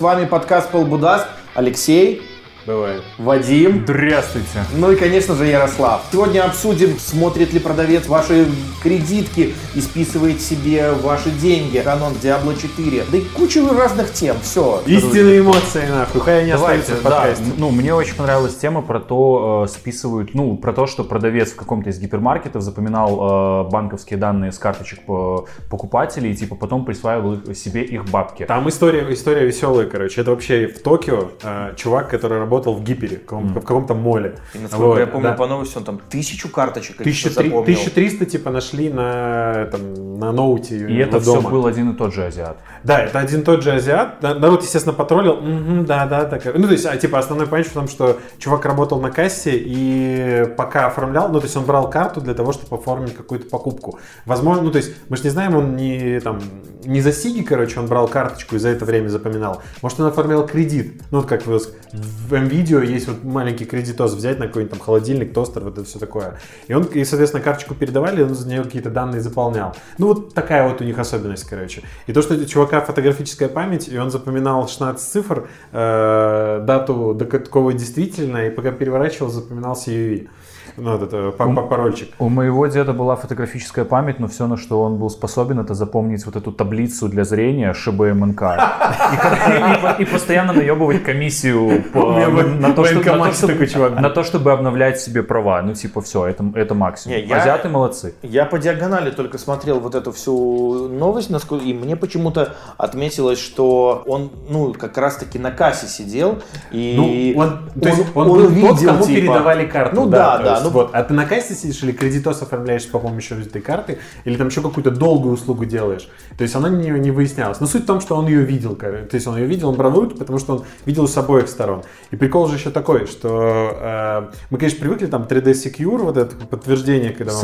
С вами подкаст Полбудас. Алексей, Бывает. Вадим, Здравствуйте. ну и, конечно же, Ярослав. Сегодня обсудим, смотрит ли продавец ваши кредитки и списывает себе ваши деньги. Канон Diablo 4. Да и кучу разных тем. Все. Истинные эмоции, нахуй. Хай они Давайте, остаются в да, подкасте. ну, мне очень понравилась тема про то, э, списывают, ну, про то, что продавец в каком-то из гипермаркетов запоминал э, банковские данные с карточек по- покупателей и, типа, потом присваивал их- себе их бабки. Там история, история веселая, короче. Это вообще в Токио э, чувак, который работал в гипере, в каком- в каком-то моле. И, насколько Вот, я помню да. по новости, он там тысячу карточек каких-то 1300, запомнил. 1300 типа нашли на, там, на ноуте И это дома. все был один и тот же азиат. Да, это один и тот же азиат. На- Народ, естественно, потроллил. Мгм, да, да, так. Ну, то есть, а, типа, основной point в том, что чувак работал на кассе и пока оформлял, ну, то есть он брал карту для того, чтобы оформить какую-то покупку. Возможно, ну, то есть, мы же не знаем, он не, там, не за сиги, короче, он брал карточку и за это время запоминал. Может, он оформлял кредит. Ну, вот как в, в видео есть вот маленький кредитос взять на какой-нибудь там холодильник, тостер, вот это все такое. И он, и, соответственно, карточку передавали, он за нее какие-то данные заполнял. Ну, вот такая вот у них особенность, короче. И то, что у чувака фотографическая память, и он запоминал 16 цифр, э, дату, до какого действительно, и пока переворачивал, запоминал CUV. Ну, вот это па- парольчик. У моего деда была фотографическая память, но все, на что он был способен, это запомнить вот эту таблицу для зрения ШБМНК. И, и- и постоянно наебывать комиссию по- У на, то, в что- на то, военкомате чтобы- на то, обновлять себе права. Ну, типа, все, это, это максимум. Не, я- Азиаты молодцы. Я по диагонали только смотрел вот эту всю новость, насколько- и мне почему-то отметилось, что он, ну, как раз-таки на кассе сидел, и Ну, он, то есть он, был увидел, тот, кому типа- передавали карту. Ну да, то да, есть ну- вот. А ты на кассе сидишь или кредитос оформляешь по помощью этой карты, или там еще какую-то долгую услугу делаешь. То есть она не, не выяснялась. Но суть в том, что он ее видел. То есть он ее видел, он брал в руки, потому что он видел с обоих сторон. И прикол же еще такой, что э, мы, конечно, привыкли там 3D Secure, вот это подтверждение, когда С.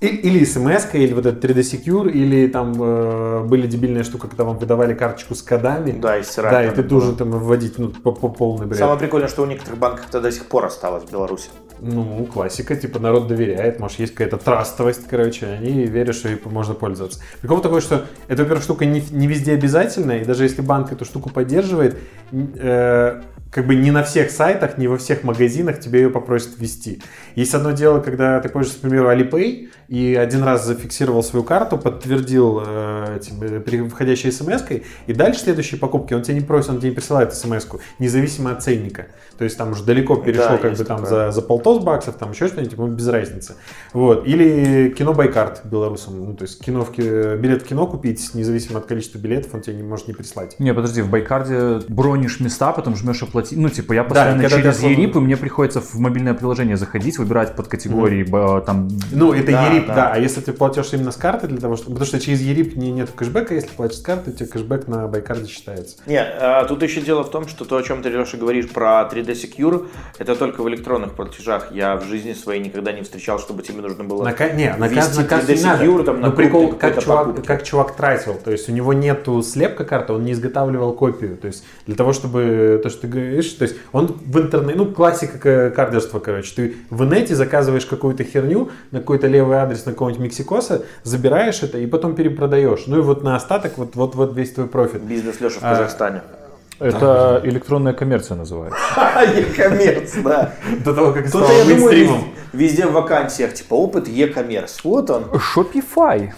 И- Или смс или вот этот 3D Secure, или там э, были дебильная штука, когда вам выдавали карточку с кодами. Да, и стирать Да, и ты должен там вводить ну, по, по полный бред. Самое прикольное, что у некоторых банков это до сих пор осталось в Беларуси. Ну, классика, типа народ доверяет, может есть какая-то трастовость, короче, они верят, что ей можно пользоваться. Прикол такой, что это, во-первых, штука не, не везде обязательная, и даже если банк эту штуку поддерживает, э, как бы не на всех сайтах, не во всех магазинах тебе ее попросят ввести. Есть одно дело, когда ты пользуешься, к примеру, Alipay, и один раз зафиксировал свою карту, подтвердил э, этим, э, при- входящей смс и дальше следующие покупки он тебе не просит, он тебе не присылает смс независимо от ценника. То есть там уже далеко перешло Да, как бы там такое. за, за полтос баксов, там еще что-нибудь, ему без разницы. Вот. Или кино Bycard белорусам. Ну, то есть кино в билет в кино купить, независимо от количества билетов, он тебе не может не прислать. Не, подожди, в Bycard е бронишь места, потом жмешь оплатить. Ну, типа, я Да, постоянно когда через ты ЕРИП, и мне приходится в мобильное приложение заходить, выбирать под категории, б- там... Ну, это Да, ЕРИП, да. да. А если ты платишь именно с карты, для того, что... потому что через ЕРИП не, нет кэшбэка, если платишь с карты, у тебя кэшбэк на Байкарде считается. Не, а, тут еще дело в том, что то, о чем ты, Леша, говоришь про 3D Secure, это только в электронных платежах. Я в жизни своей никогда не встречал, чтобы тебе нужно было На, не, на, ввести на кассу 3D не надо. Secure, там, на Но прикол, как чувак, покупке. как чувак тратил. То есть у него нету слепка карты, он не изготавливал копию. То есть для того, чтобы то, что ты говоришь, то есть он в интернете, ну классика к- кардерства, короче. Ты в инете заказываешь какую-то херню на какой-то левый адрес на какого-нибудь Мексикоса, забираешь это и потом перепродаешь. Ну и вот на остаток вот, вот, вот весь твой профит. Бизнес Леша в А, Казахстане. Это электронная коммерция называется. Е-коммерц, да. До того, как стало мейнстримом. везде, в вакансиях, типа, опыт e-коммерс. Вот он. Shopify.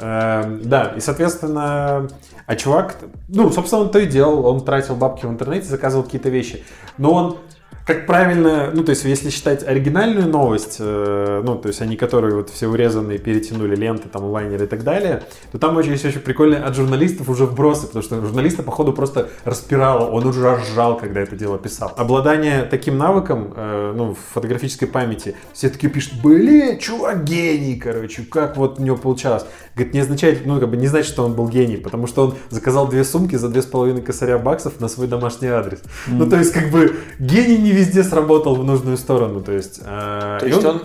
Эм, Да, и, соответственно, а чувак, ну, собственно, он то и делал, он тратил бабки в интернете, заказывал какие-то вещи. Но он, как правильно, ну, то есть, если считать оригинальную новость, э, ну, то есть, они, которые вот все урезанные, перетянули ленты, там, лайнеры и так далее, то там очень, есть очень прикольно от журналистов уже вбросы, потому что журналиста, походу, просто распирало, он уже ржал, когда это дело писал. Обладание таким навыком, э, ну, в фотографической памяти, все такие пишут, блин, чувак гений, короче, как вот у него получалось. Говорит, не означает, ну, как бы не значит, что он был гений, потому что он заказал две сумки за две с половиной косаря баксов на свой домашний адрес. Ну, то есть, как бы, гений не везде сработал в нужную сторону, то есть... э, То есть он,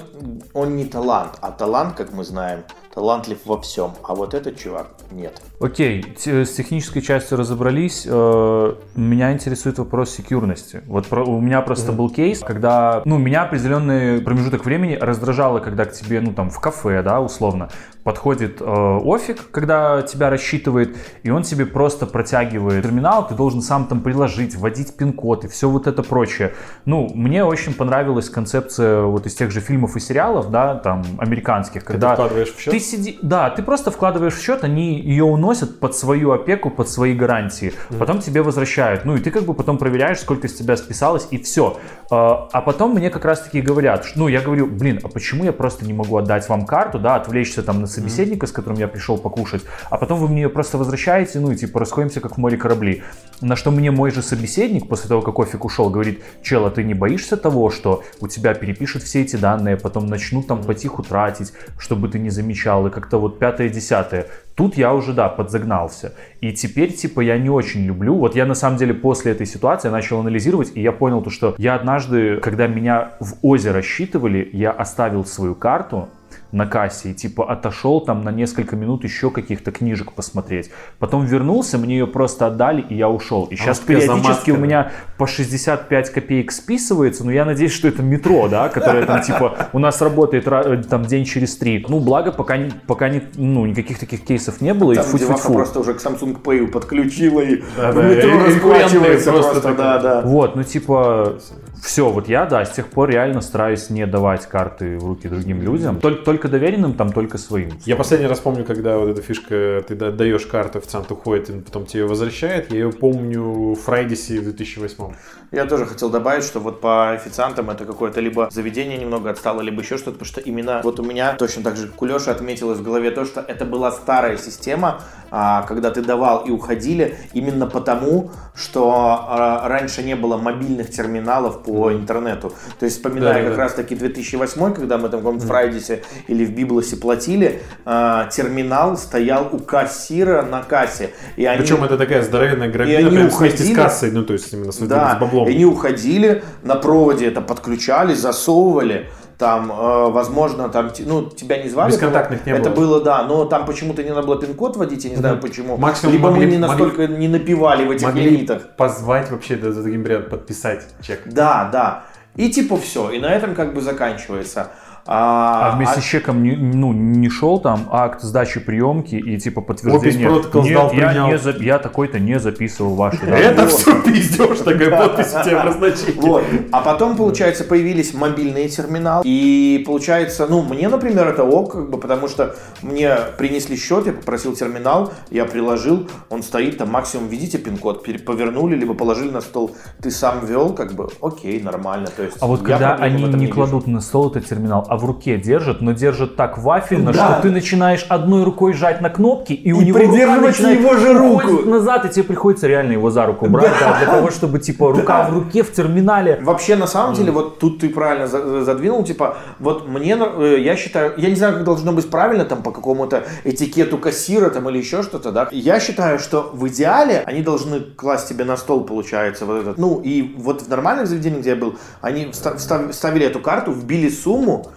он не талант, а талант, как мы знаем, талантлив во всем. А вот этот чувак нет. Окей, с технической частью разобрались. Э, Меня интересует вопрос секьюрности. Вот про- у меня просто был кейс, когда, ну, меня определенный промежуток времени раздражало, когда к тебе, ну, там, в кафе, да, условно, подходит э, офик, когда тебя рассчитывает, и он тебе просто протягивает терминал, ты должен сам там приложить, вводить пин-код и все вот это прочее. Ну, мне очень понравилась концепция вот из тех же фильмов и сериалов, да, там, американских, когда... Ты вкладываешь в счет? Ты сиди... Да, ты просто вкладываешь в счет, они ее уносят под свою опеку, под свои гарантии. Mm. Потом тебе возвращают. Ну, и ты как бы потом проверяешь, сколько с тебя списалось, и все. А, а потом мне как раз-таки говорят, ну, я говорю, блин, а почему я просто не могу отдать вам карту, да, отвлечься там на собеседника, с которым я пришел покушать, а потом вы мне ее просто возвращаете, ну и типа расходимся как в море корабли. На что мне мой же собеседник после того, как Офик ушел, говорит, чел, а ты не боишься того, что у тебя перепишут все эти данные, потом начнут там потиху тратить, чтобы ты не замечал, и как-то вот пятое-десятое. Тут я уже, да, подзагнался. И теперь, типа, я не очень люблю. Вот я, на самом деле, после этой ситуации начал анализировать, и я понял то, что я однажды, когда меня в озеро рассчитывали, я оставил свою карту, на кассе и типа отошел там на несколько минут еще каких-то книжек посмотреть. Потом вернулся, мне ее просто отдали и я ушел. И а сейчас периодически у меня по 65 копеек списывается, но я надеюсь, что это метро, да, которое там типа у нас работает э, там день через три. Ну, благо, пока, пока не, ну, никаких таких кейсов не было. Там и фу -фу -фу. просто уже к Samsung Pay подключила и да, в метро расплачивается просто, просто да, да. Вот, ну типа все, вот я, да, с тех пор реально стараюсь не давать карты в руки другим людям. Только, только доверенным, там только своим. Я последний раз помню, когда вот эта фишка, ты отдаешь карту, официант уходит, и потом тебе ее возвращает. Я ее помню в Фрайдисе в 2008. Я тоже хотел добавить, что вот по официантам это какое-то либо заведение немного отстало, либо еще что-то, потому что именно вот у меня точно так же Кулеша отметилось в голове то, что это была старая система, а, когда ты давал и уходили, именно потому, что а, раньше не было мобильных терминалов по интернету. То есть, вспоминая да, как да. раз таки 2008, когда мы там в Фрайдисе или в Библосе платили, а, терминал стоял у кассира на кассе. И они, Причем это такая здоровенная гробина, прям уходили, вместе с кассой, ну то есть именно с, да, с баблом. И они уходили, на проводе это подключали, засовывали там, э, возможно, там, ну, тебя не звали. Бесконтактных не это было. было, да, но там почему-то не надо было пин-код вводить, я не знаю почему. Максимум Либо могли, мы не настолько могли, не напивали в этих могли лимитах. позвать вообще за таким вариантом, подписать чек. Да, да. И типа все, и на этом как бы заканчивается. А, а вместе а... с чеком не, ну, не шел там акт сдачи приемки и типа подтверждение. протокол Нет, сдал, я, не за... я такой-то не записывал ваши данные. Это все пиздеж, такая подпись у тебя в Вот. А потом, получается, появились мобильные терминалы. И получается, ну, мне, например, это ок, как бы, потому что мне принесли счет, я попросил терминал, я приложил, он стоит там, максимум, видите пин-код, повернули, либо положили на стол, ты сам ввел, как бы, окей, нормально. То есть, а вот когда они не, кладут на стол этот терминал, а в руке держит, но держит так вафельно, да. что ты начинаешь одной рукой жать на кнопки, и, и у него придерживать его же руку назад, и тебе приходится реально его за руку брать, да. Да, для того, чтобы типа рука да. в руке в терминале. Вообще, на самом деле, вот тут ты правильно задвинул, типа, вот мне, э, я считаю, я не знаю, как должно быть правильно там по какому-то этикету кассира там или еще что-то, да. Я считаю, что в идеале они должны класть тебе на стол, получается, вот этот. Ну и вот в нормальных заведениях, где я был, они вставили эту карту, вбили сумму,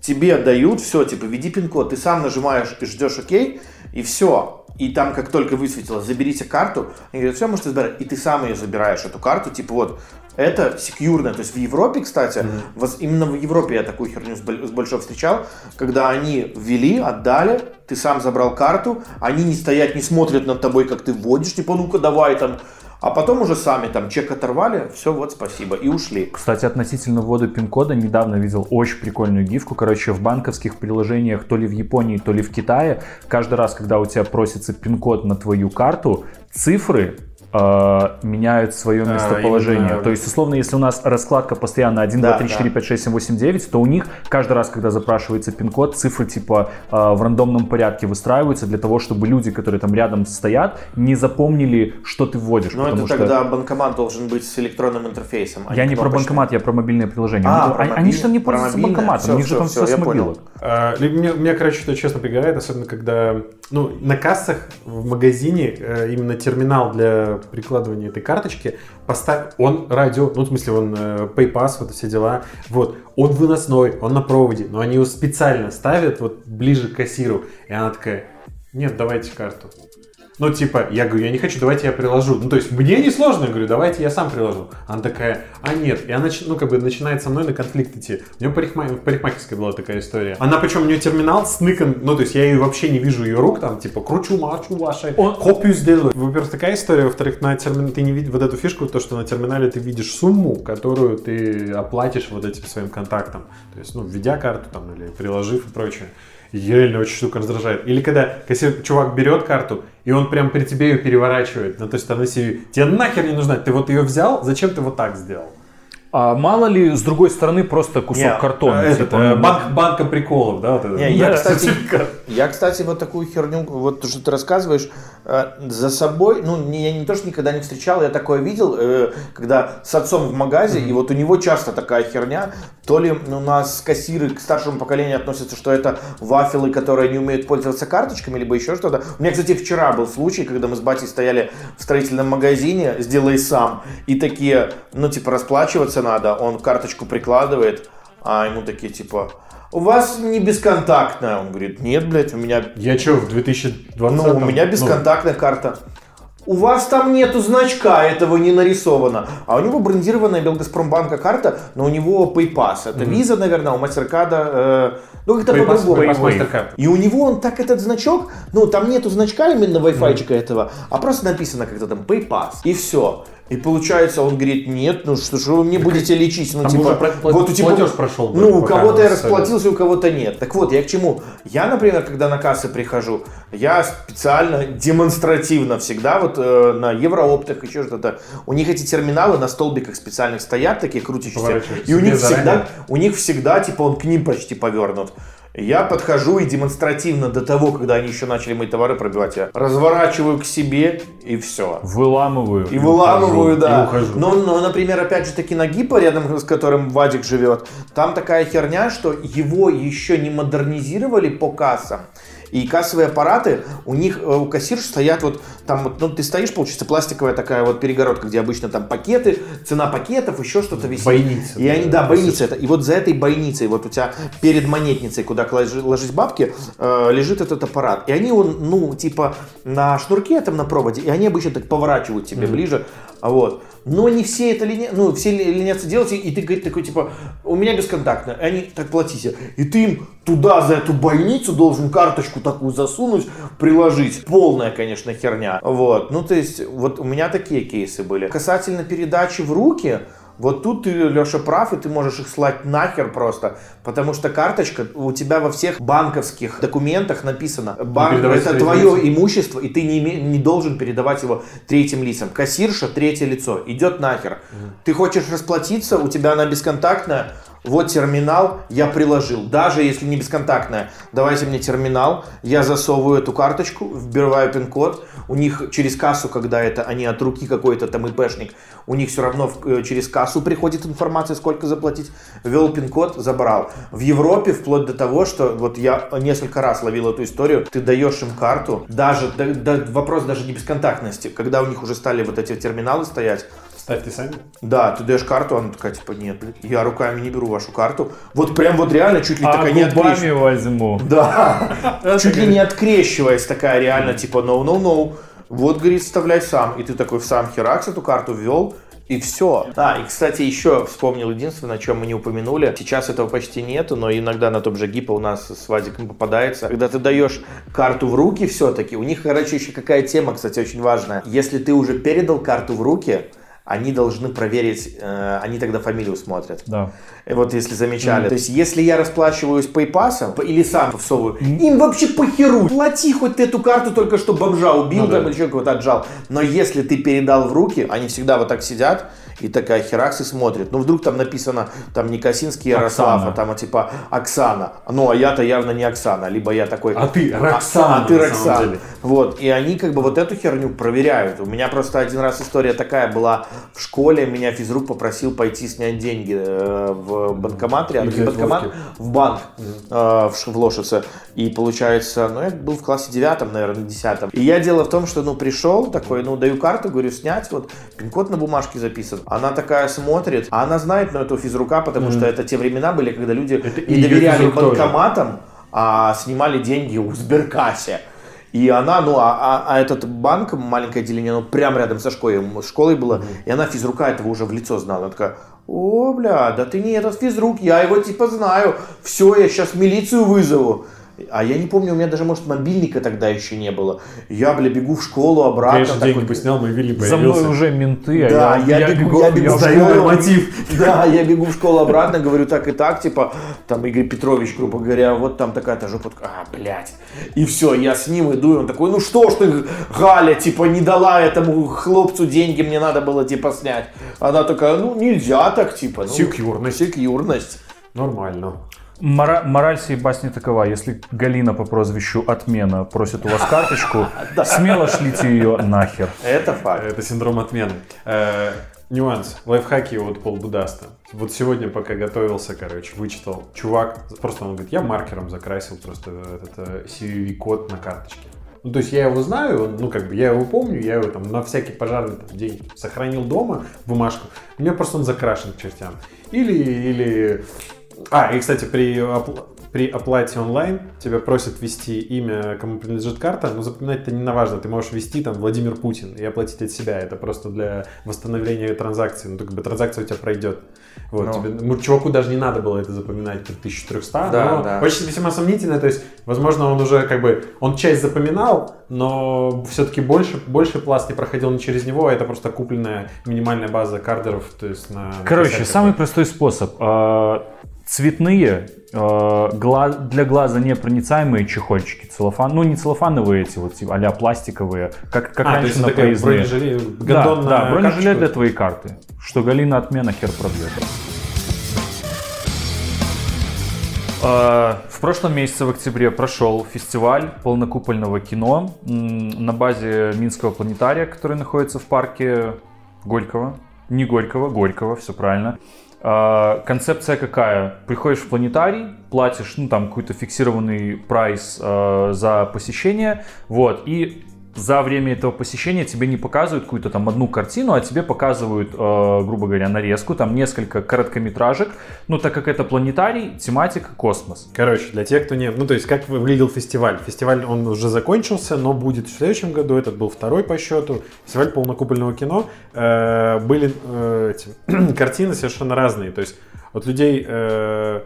тебе дают все, типа, введи пин-код, ты сам нажимаешь и ждешь ОК, и все. И там, как только высветилось, заберите карту, они говорят, все, можете забирать. И ты сам ее забираешь, эту карту, типа, вот, это секьюрно. То есть в Европе, кстати, mm-hmm. именно в Европе я такую херню с, с большой встречал, когда они ввели, отдали, ты сам забрал карту, они не стоят, не смотрят над тобой, как ты вводишь, типа, ну-ка, давай там, а потом уже сами там чек оторвали, все, вот, спасибо, и ушли. Кстати, относительно ввода пин-кода, недавно видел очень прикольную гифку. Короче, в банковских приложениях, то ли в Японии, то ли в Китае, каждый раз, когда у тебя просится пин-код на твою карту, цифры э, меняют свое местоположение. А, То есть, условно, если у нас раскладка постоянно 1, да, 2, 3, 4, 5, 6, 7, 8, 9, то у них каждый раз, когда запрашивается пин-код, цифры типа э, в рандомном порядке выстраиваются для того, чтобы люди, которые там рядом стоят, не запомнили, что ты вводишь. Но это что... тогда банкомат должен быть с электронным интерфейсом. А я не про банкомат, я про мобильное приложение. А, ну, про они, мобиль... же там не пользуются банкоматом, все, у них же там все, все с мобилок. А, меня, меня, короче, это честно пригорает, особенно когда ну, на кассах в магазине э, именно терминал для прикладывания этой карточки, поставь, он радио, ну, в смысле, он э, PayPass, вот все дела, вот, он выносной, он на проводе, но они его специально ставят вот ближе к кассиру, и она такая, нет, давайте карту. Ну, типа, я говорю, я не хочу, давайте я приложу. Ну, то есть, мне не сложно, я говорю, давайте я сам приложу. Она такая, а нет. И она, ну, как бы, начинает со мной на конфликт идти. У нее парикма... в парикмахерской была такая история. Она, причем, у нее терминал сныкан, ну, то есть, я ее вообще не вижу ее рук, там, типа, кручу, мачу ваши, копию сделаю. Во-первых, такая история, во-вторых, на терминале ты не видишь вот эту фишку, то, что на терминале ты видишь сумму, которую ты оплатишь вот этим своим контактом. То есть, ну, введя карту там или приложив и прочее. Реально очень штука раздражает. Или когда кассир, чувак берет карту, и он прям при тебе ее переворачивает на той стороны CV. Тебе нахер не нужна, ты вот ее взял, зачем ты вот так сделал? А мало ли, с другой стороны, просто кусок Не, картона. Это, типа, э, банк, банка приколов, да? Вот это. Не, я, кстати, я, кстати, вот такую херню, вот то, что ты рассказываешь, э, за собой, ну, не, я не то, что никогда не встречал, я такое видел, э, когда с отцом в магазе, и вот у него часто такая херня, то ли ну, у нас кассиры к старшему поколению относятся, что это вафелы, которые не умеют пользоваться карточками, либо еще что-то. У меня, кстати, вчера был случай, когда мы с батей стояли в строительном магазине, сделай сам, и такие, ну, типа, расплачиваться надо, он карточку прикладывает, а ему такие, типа, у вас не бесконтактная. Он говорит, нет, блядь, у меня, Я что, в 2020 ну, у меня бесконтактная карта. У вас там нету значка, этого не нарисовано. А у него брендированная Белгазпромбанка карта, но у него PayPass. Это виза, наверное, у Мастеркада, э, ну как-то Ну, по-другому. MasterCard. И у него он так этот значок, ну там нету значка именно Wi-Fi этого, а просто написано как-то там PayPass. И все. И получается, он говорит, нет, ну что же вы мне будете лечить? Ну, там типа, про- вот у тебя, платеж прошел Ну, у кого-то я расплатился, у кого-то нет. Так вот, я к чему? Я, например, когда на кассы прихожу, я специально, демонстративно всегда, вот э, на еврооптах, еще что-то, у них эти терминалы на столбиках специальных стоят, такие крутящиеся, и у них всегда, у них всегда, типа, он к ним почти повернут. Я подхожу и демонстративно до того, когда они еще начали мои товары пробивать, я разворачиваю к себе и все. Выламываю. И выламываю, ухожу. да. и ухожу. Но, но, например, опять же таки на Гиппо, рядом с которым Вадик живет, там такая херня, что его еще не модернизировали по кассам. И кассовые аппараты, у них, э, у кассирш стоят вот там, вот, ну ты стоишь, получится пластиковая такая вот перегородка, где обычно там пакеты, цена пакетов, еще что-то висит. Бойница, И они, да, бойница это. И вот за этой бойницей, вот у тебя перед монетницей, куда ложи- ложить бабки, э, лежит этот аппарат. И они, он, ну, типа на шнурке там на проводе, и они обычно так поворачивают тебе ближе. А Вот. Но не все это леня... ну, все ленятся делать, и ты говоришь такой, типа, у меня бесконтактно, и они так платите. И ты им туда за эту больницу должен карточку такую засунуть, приложить. Полная, конечно, херня. Вот. Ну, то есть, вот у меня такие кейсы были. Касательно передачи в руки, вот тут ты, Леша, прав, и ты можешь их слать нахер просто, потому что карточка у тебя во всех банковских документах написано, банк передавать это твое лицам. имущество, и ты не, име- не должен передавать его третьим лицам. Кассирша, третье лицо, идет нахер. Ты хочешь расплатиться, у тебя она бесконтактная, вот терминал, я приложил. Даже если не бесконтактная, давайте мне терминал, я засовываю эту карточку, вбиваю пин-код. У них через кассу, когда это они от руки какой-то там ИПшник, у них все равно э, через кассу приходит информация, сколько заплатить. Ввел пин-код, забрал. В Европе вплоть до того, что вот я несколько раз ловил эту историю, ты даешь им карту, даже да- да, вопрос даже не бесконтактности, когда у них уже стали вот эти терминалы стоять, Ставьте сами. да, ты даешь карту, она такая, типа, нет, блядь, я руками не беру вашу карту. Вот прям вот реально чуть ли А такая не открещиваясь. возьму. Да, чуть ли не открещиваясь такая реально, типа, no, no, no. Вот, говорит, вставляй сам. И ты такой в сам херакс эту карту ввел, и все. Да, и, кстати, еще вспомнил единственное, о чем мы не упомянули. Сейчас этого почти нету, но иногда на том же ГИПа у нас с Вадиком попадается. Когда ты даешь карту в руки все-таки, у них, короче, еще какая тема, кстати, очень важная. Если ты уже передал карту в руки, они должны проверить, э, они тогда фамилию смотрят. Да. Э, Вот если замечали. То есть, если я расплачиваюсь PayPass или сам всовываю, им вообще похеру. Плати хоть ты эту карту только что бомжа убил, Ну да. там, или еще кого-то отжал. Но если ты передал в руки, они всегда вот так сидят, и такая херакс и смотрит. Ну, вдруг там написано, там не Косинский Ярослав, Оксана. а там а, типа Оксана. Ну, а я-то явно не Оксана. Либо я такой... А ты а- Роксана, А, ты на самом Роксана. Вот, и они как бы вот эту херню проверяют. У меня просто один раз история такая была в школе, меня физрук попросил пойти снять деньги э, в банкомат, рядом взять банкомат, в банк э, в, в Лошице. И получается, ну я был в классе девятом, наверное, десятом. И я дело в том, что ну пришел такой, ну даю карту, говорю снять, вот пин-код на бумажке записан. Она такая смотрит, а она знает, ну, эту физрука, потому что это те времена были, когда люди Это не доверяли банкоматам, а снимали деньги у Сберкассе. И она, ну, а, а, а этот банк, маленькое отделение, ну, прям рядом со школой, школой было, и она физрука этого уже в лицо знала. Она такая, о, бля, да ты не этот физрук, я его типа знаю, все, я сейчас милицию вызову. А я не помню, у меня даже, может, мобильника тогда еще не было. Я, бля, бегу в школу обратно. Конечно, такой, деньги бы снял, мобильник За мной появился. уже менты, а Да, я, бегу, я бегу в сдаю школу. норматив. Да, я бегу в школу обратно, говорю так и так, типа, там Игорь Петрович, грубо говоря, вот там такая-то жопа, а, блядь. И все, я с ним иду, и он такой, ну что ж ты, Галя, типа, не дала этому хлопцу деньги, мне надо было, типа, снять. Она такая, ну, нельзя так, типа. Ну, Секьюрность. Секьюрность. Нормально. Мора- мораль всей басни такова. Если Галина по прозвищу Отмена просит у вас карточку, смело шлите ее нахер. Это факт. Это синдром отмены. Э, Нюанс. Лайфхаки от Пол Будаста. Вот сегодня, пока готовился, короче, вычитал. Чувак, просто он говорит, я маркером закрасил просто этот э, CVV-код на карточке. Ну, то есть я его знаю, он, ну, как бы, я его помню, я его там на всякий пожарный там, день сохранил дома, бумажку. У меня просто он закрашен к чертям. Или, или... А, и, кстати, при, при оплате онлайн тебя просят ввести имя, кому принадлежит карта, но запоминать это не на важно. Ты можешь ввести там Владимир Путин и оплатить от себя. Это просто для восстановления транзакции. Ну, как бы транзакция у тебя пройдет. Вот, Ну. тебе, ну, чуваку даже не надо было это запоминать, тут 1300, Да, но да. очень весьма сомнительно, то есть, возможно, он уже как бы, он часть запоминал, но все-таки больше, больше пласт не проходил не через него, а это просто купленная минимальная база кардеров, то есть на... Короче, на самый простой способ. Цветные, гла- для глаза непроницаемые чехольчики, целлофан, ну не целлофановые эти вот, типа, а пластиковые, как, как А, раньше на проездные. бронежилет, Да, да, бронежилет для твоей карты. Что Галина отмена хер пробьет. А, В прошлом месяце, в октябре, прошел фестиваль полнокупольного кино на базе Минского планетария, который находится в парке Горького. Не Горького, Горького, все правильно. А, Концепция какая? Приходишь в планетарий, платишь, ну, там, какой-то фиксированный прайс э, за посещение, вот, и за время этого посещения тебе не показывают какую-то там одну картину, а тебе показывают, э, грубо говоря, нарезку, там несколько короткометражек. Ну, так как это планетарий, тематика космос. Короче, для тех, кто не... Ну, то есть, как выглядел фестиваль? Фестиваль, он уже закончился, но будет в следующем году. Этот был второй по счету. Фестиваль полнокупольного кино. Э, были э, эти, картины совершенно разные. То есть, от людей... э,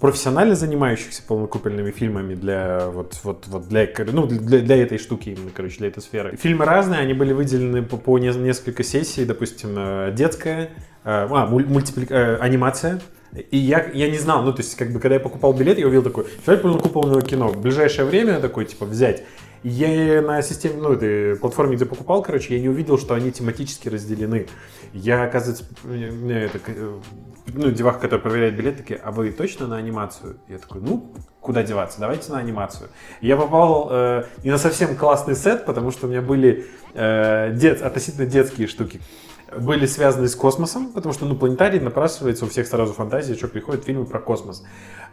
профессионально занимающихся полнокупольными фильмами для вот, вот, вот для, ну, для, для этой штуки именно, короче, для этой сферы. Фильмы разные, они были выделены по, по не- несколько сессий, допустим, э, детская, э, а, муль- мультипли- э, анимация, и я, я не знал, ну, то есть, как бы, когда я покупал билет, я увидел такой, фестиваль полнокупольного кино, в ближайшее время такой, типа, взять. Я на системе, ну, этой платформе, где покупал, короче, я не увидел, что они тематически разделены. Я, оказывается, это, ну, деваха, которая проверяет билет, такие, а вы точно на анимацию? Я такой, ну, куда деваться, давайте на анимацию. Я попал э, не на совсем классный сет, потому что у меня были э, дет- относительно детские штуки были связаны с космосом, потому что, ну, планетарий напрашивается, у всех сразу фантазия, что приходят фильмы про космос.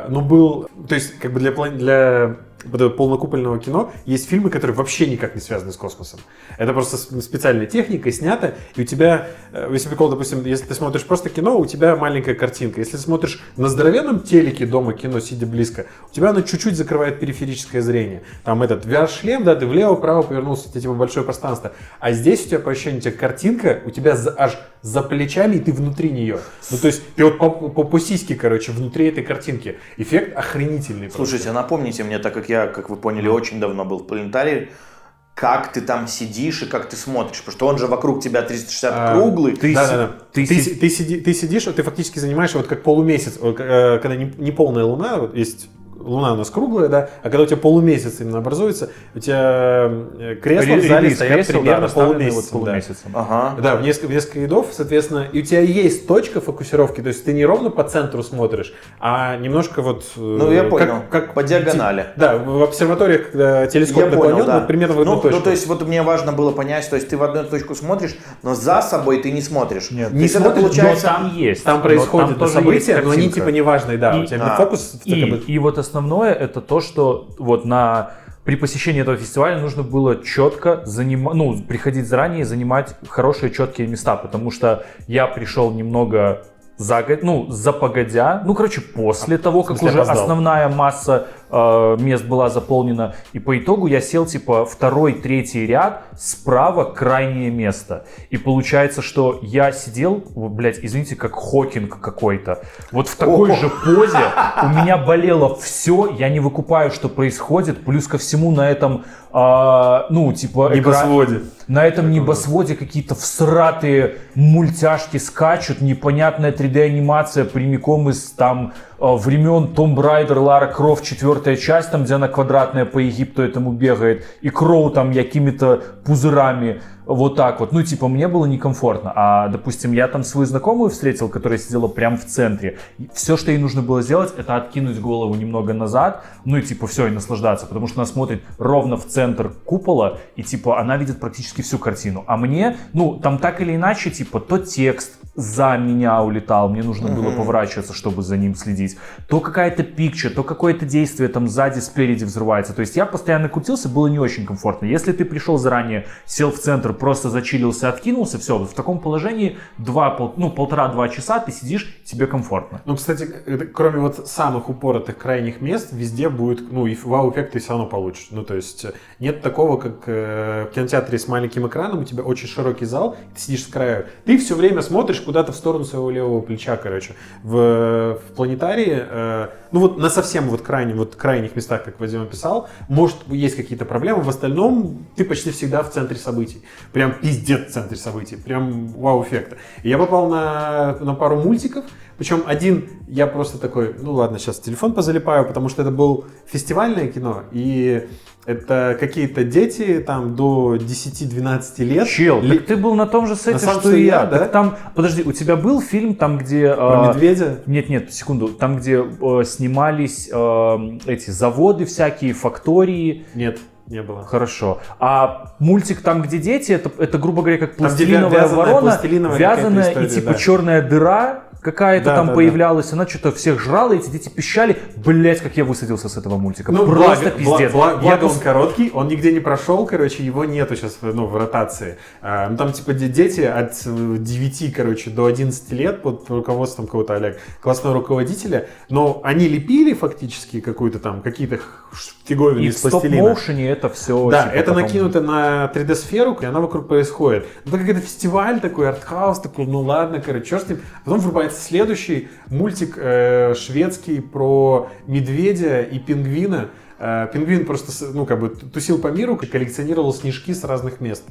Но был, то есть, как бы для, для полнокупольного кино есть фильмы, которые вообще никак не связаны с космосом. Это просто с- специальной техникой снято, и у тебя, э, если прикол, допустим, если ты смотришь просто кино, у тебя маленькая картинка. Если ты смотришь на здоровенном телеке дома кино, сидя близко, у тебя оно чуть-чуть закрывает периферическое зрение. Там этот VR-шлем, да, ты влево-право повернулся, у тебя типа большое пространство. А здесь у тебя по ощущению, у тебя картинка, у тебя за- аж за плечами, и ты внутри нее. Ну, то есть, ты вот по, по, по сиське, короче, внутри этой картинки. Эффект охренительный. просто. Слушайте, напомните мне, так как я, как вы поняли, очень давно был в планетарии, как ты там сидишь и как ты смотришь, потому что он же вокруг тебя 360 А, круглый. ты да, си- да, да. ты Ты, си- ты сиди- ты сидишь, вот ты фактически занимаешь вот как полумесяц, э, когда не, не полная луна, вот есть луна у нас круглая, да, а когда у тебя полумесяц именно образуется, у тебя э, кресла в зале стоят кресел, да, примерно вот полумесяцем. да. полумесяцем. Ага. Да, в несколько, в несколько рядов, соответственно, и у тебя есть точка фокусировки, то есть ты не ровно по центру смотришь, а немножко вот... э, Ну, я понял. Как, По диагонали. Да, в обсерваториях, когда телескоп Я понял, наклонен, да. вот примерно в одну ну, точку. ну, то есть вот мне важно было понять, то есть ты в одну точку смотришь, но за собой ты не смотришь. Нет. Не это смотришь, получается... Но там есть. Там Но происходит там тоже события, но они типа неважные, да. И- у тебя а, фокус И, как и вот основное это то, что вот на при посещении этого фестиваля нужно было четко занимать, ну, приходить заранее и занимать хорошие четкие места, потому что я пришел немного за, ну, за погодя, ну, короче, после того, как уже опоздал? основная масса э, э, мест была заполнена. И по итогу я сел типа второй, третий ряд, справа крайнее место. И получается, что я сидел, блядь, извините, как Хокинг какой-то. Вот в такой О. же позе у меня болело все, я не выкупаю, что происходит. Плюс ко всему на этом, а, ну, типа... Небосводе. на этом небосводе какие-то всратые мультяшки скачут, непонятная 3D-анимация прямиком из там э, времен Том Брайдер, Лара Крофт, четвертая часть, там, где она квадратная по Египту этому бегает, и Кроу там какими-то пузырами, вот так вот. Ну, типа, мне было некомфортно. А, допустим, я там свою знакомую встретил, которая сидела прямо в центре. Все, что ей нужно было сделать, это откинуть голову немного назад, ну и типа все, и наслаждаться, потому что она смотрит ровно в центр купола, и типа она видит практически всю картину. А мне, ну, там так или иначе, типа, то текст за меня улетал, мне нужно было поворачиваться, чтобы за ним следить, то какая-то пикча, то какое-то действие там сзади, спереди взрывается. То есть я постоянно крутился, было не очень комфортно. Если ты пришел заранее, сел в центр, просто зачилился, откинулся, все, в таком положении два, пол- ну, полтора-два часа ты сидишь, тебе комфортно. Ну, кстати, это кроме вот самых упоротых крайних мест, везде будет, ну, и вау-эффект ты все равно получишь. Ну, то есть, э, нет такого, как э, в кинотеатре с маленьким экраном, у тебя очень широкий зал, ты сидишь с краю, ты все время смотришь куда-то в сторону своего левого плеча, короче. В, в планетарии, э, ну, вот на совсем вот крайних, вот крайних местах, как Вадим описал, может, есть какие-то проблемы, в остальном ты почти всегда в центре событий. Прям пиздец в центре событий, прям вау-эффекта. И я попал на, на пару мультиков, причем один, я просто такой, ну ладно, сейчас телефон позалипаю, потому что это был фестивальное кино, и это какие-то дети там до 10-12 лет. Чел, Ли- так ты был на том же сете, самом что что и я, я. да? Так там, подожди, у тебя был фильм там, где... Про а, медведя. Нет, нет, секунду. Там, где э, снимались э, эти заводы всякие, фактории. Нет, не было. Хорошо. А мультик там, где дети, это, это грубо говоря, как Там, пластилиновая вязаная- ворона, пластилиновая вязаная, какая-то и история, типа да. черная дыра какая-то Да, там да, да. появлялась, она что-то всех жрала, и эти дети пищали. Блять, как я высадился с этого мультика. Ну, Просто благо, пиздец. бла- бла- Я благо он пос- короткий, он нигде не прошел, короче, его нету сейчас ну, в ротации. А, ну, там, типа, де- дети от э, 9, короче, до 11 лет под руководством какого-то Олег, классного руководителя, но они лепили фактически какую-то там, какие-то фиговины И из в пластилина. стоп-моушене это все. Да, это накинуто на 3D-сферу, и она вокруг происходит. Ну, так как это фестиваль такой, артхаус такой, ну ладно, короче, черт с ним. Потом врубается следующий мультик э, шведский про медведя и пингвина. Э, пингвин просто, ну, как бы тусил по миру, коллекционировал снежки с разных мест.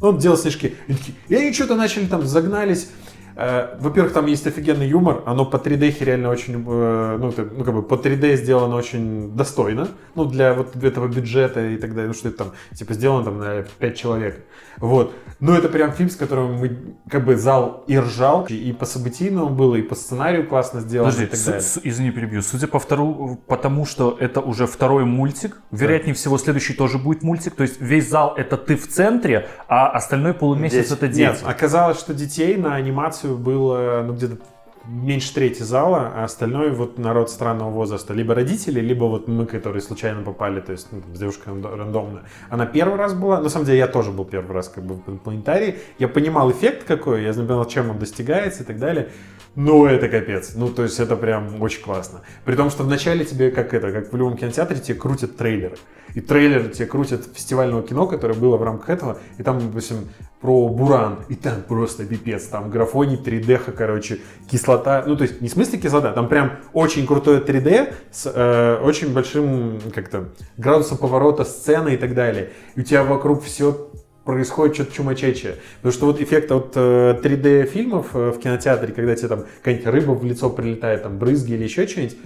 Ну, Он делал снежки. И, такие, и они что-то начали там, загнались. Э, Во-первых, там есть офигенный юмор, оно по 3D реально очень, э, ну, ну, как бы по 3D сделано очень достойно, ну, для вот этого бюджета и так далее, ну, что это там, типа, сделано там на 5 человек, вот. Но это прям фильм, с которым мы, как бы, зал и ржал, и по событийному было, и по сценарию классно сделано, Подожди, и так далее. су- извини, перебью. Судя по второму, потому что это уже второй мультик, вероятнее всего следующий тоже будет мультик. То есть весь зал это ты в центре, а остальной полумесяц Дети. это дети. Нет, оказалось, что детей на анимацию было, ну, где-то меньше трети зала, а остальное вот народ странного возраста. Либо родители, либо вот мы, которые случайно попали, то есть ну, рандо- рандомно. Она первый раз была, на самом деле я тоже был первый раз как бы в планетарии. Я понимал эффект какой, я понимал, чем он достигается и так далее. Ну, это капец. Ну, то есть это прям очень классно. При том, что вначале тебе, как это, как в любом кинотеатре, тебе крутят трейлеры. И трейлер тебе крутят фестивального кино, которое было в рамках этого. И там, допустим, про Буран. И там просто пипец. Там графоний 3D, короче, кислота. Ну, то есть не в смысле кислота, там прям очень крутое 3D с э, очень большим как-то градусом поворота сцены и так далее. И у тебя вокруг все происходит что-то чумачечее. Потому что вот эффект от э, 3D фильмов э, в кинотеатре, когда тебе там какая-нибудь рыба в лицо прилетает, там брызги или еще что-нибудь,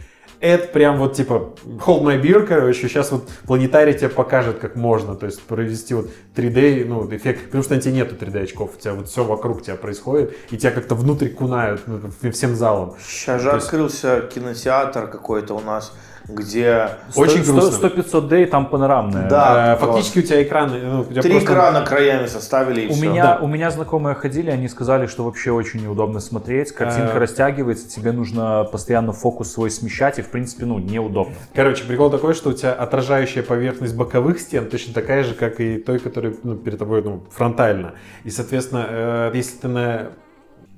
это прям вот типа hold my beer, короче, сейчас вот планетарий тебе покажет, как можно, то есть провести вот 3D, ну, эффект, потому что на тебе нету 3D очков, у тебя вот все вокруг тебя происходит, и тебя как-то внутрь кунают ну, всем залом. Сейчас же есть- открылся кинотеатр какой-то у нас, где Очень грустно. 100-500 дней там панорамная. Да. А, фактически у тебя экран, ну, у тебя три просто- экрана краями составили и У все. меня, Да. у меня знакомые ходили, они сказали, что вообще очень неудобно смотреть. Картинка А. растягивается, тебе нужно постоянно фокус свой смещать, и в принципе, ну, неудобно. Короче, прикол такой, что у тебя отражающая поверхность боковых стен точно такая же, как и той, которая ну, перед тобой ну, фронтально. И, соответственно, э, если ты на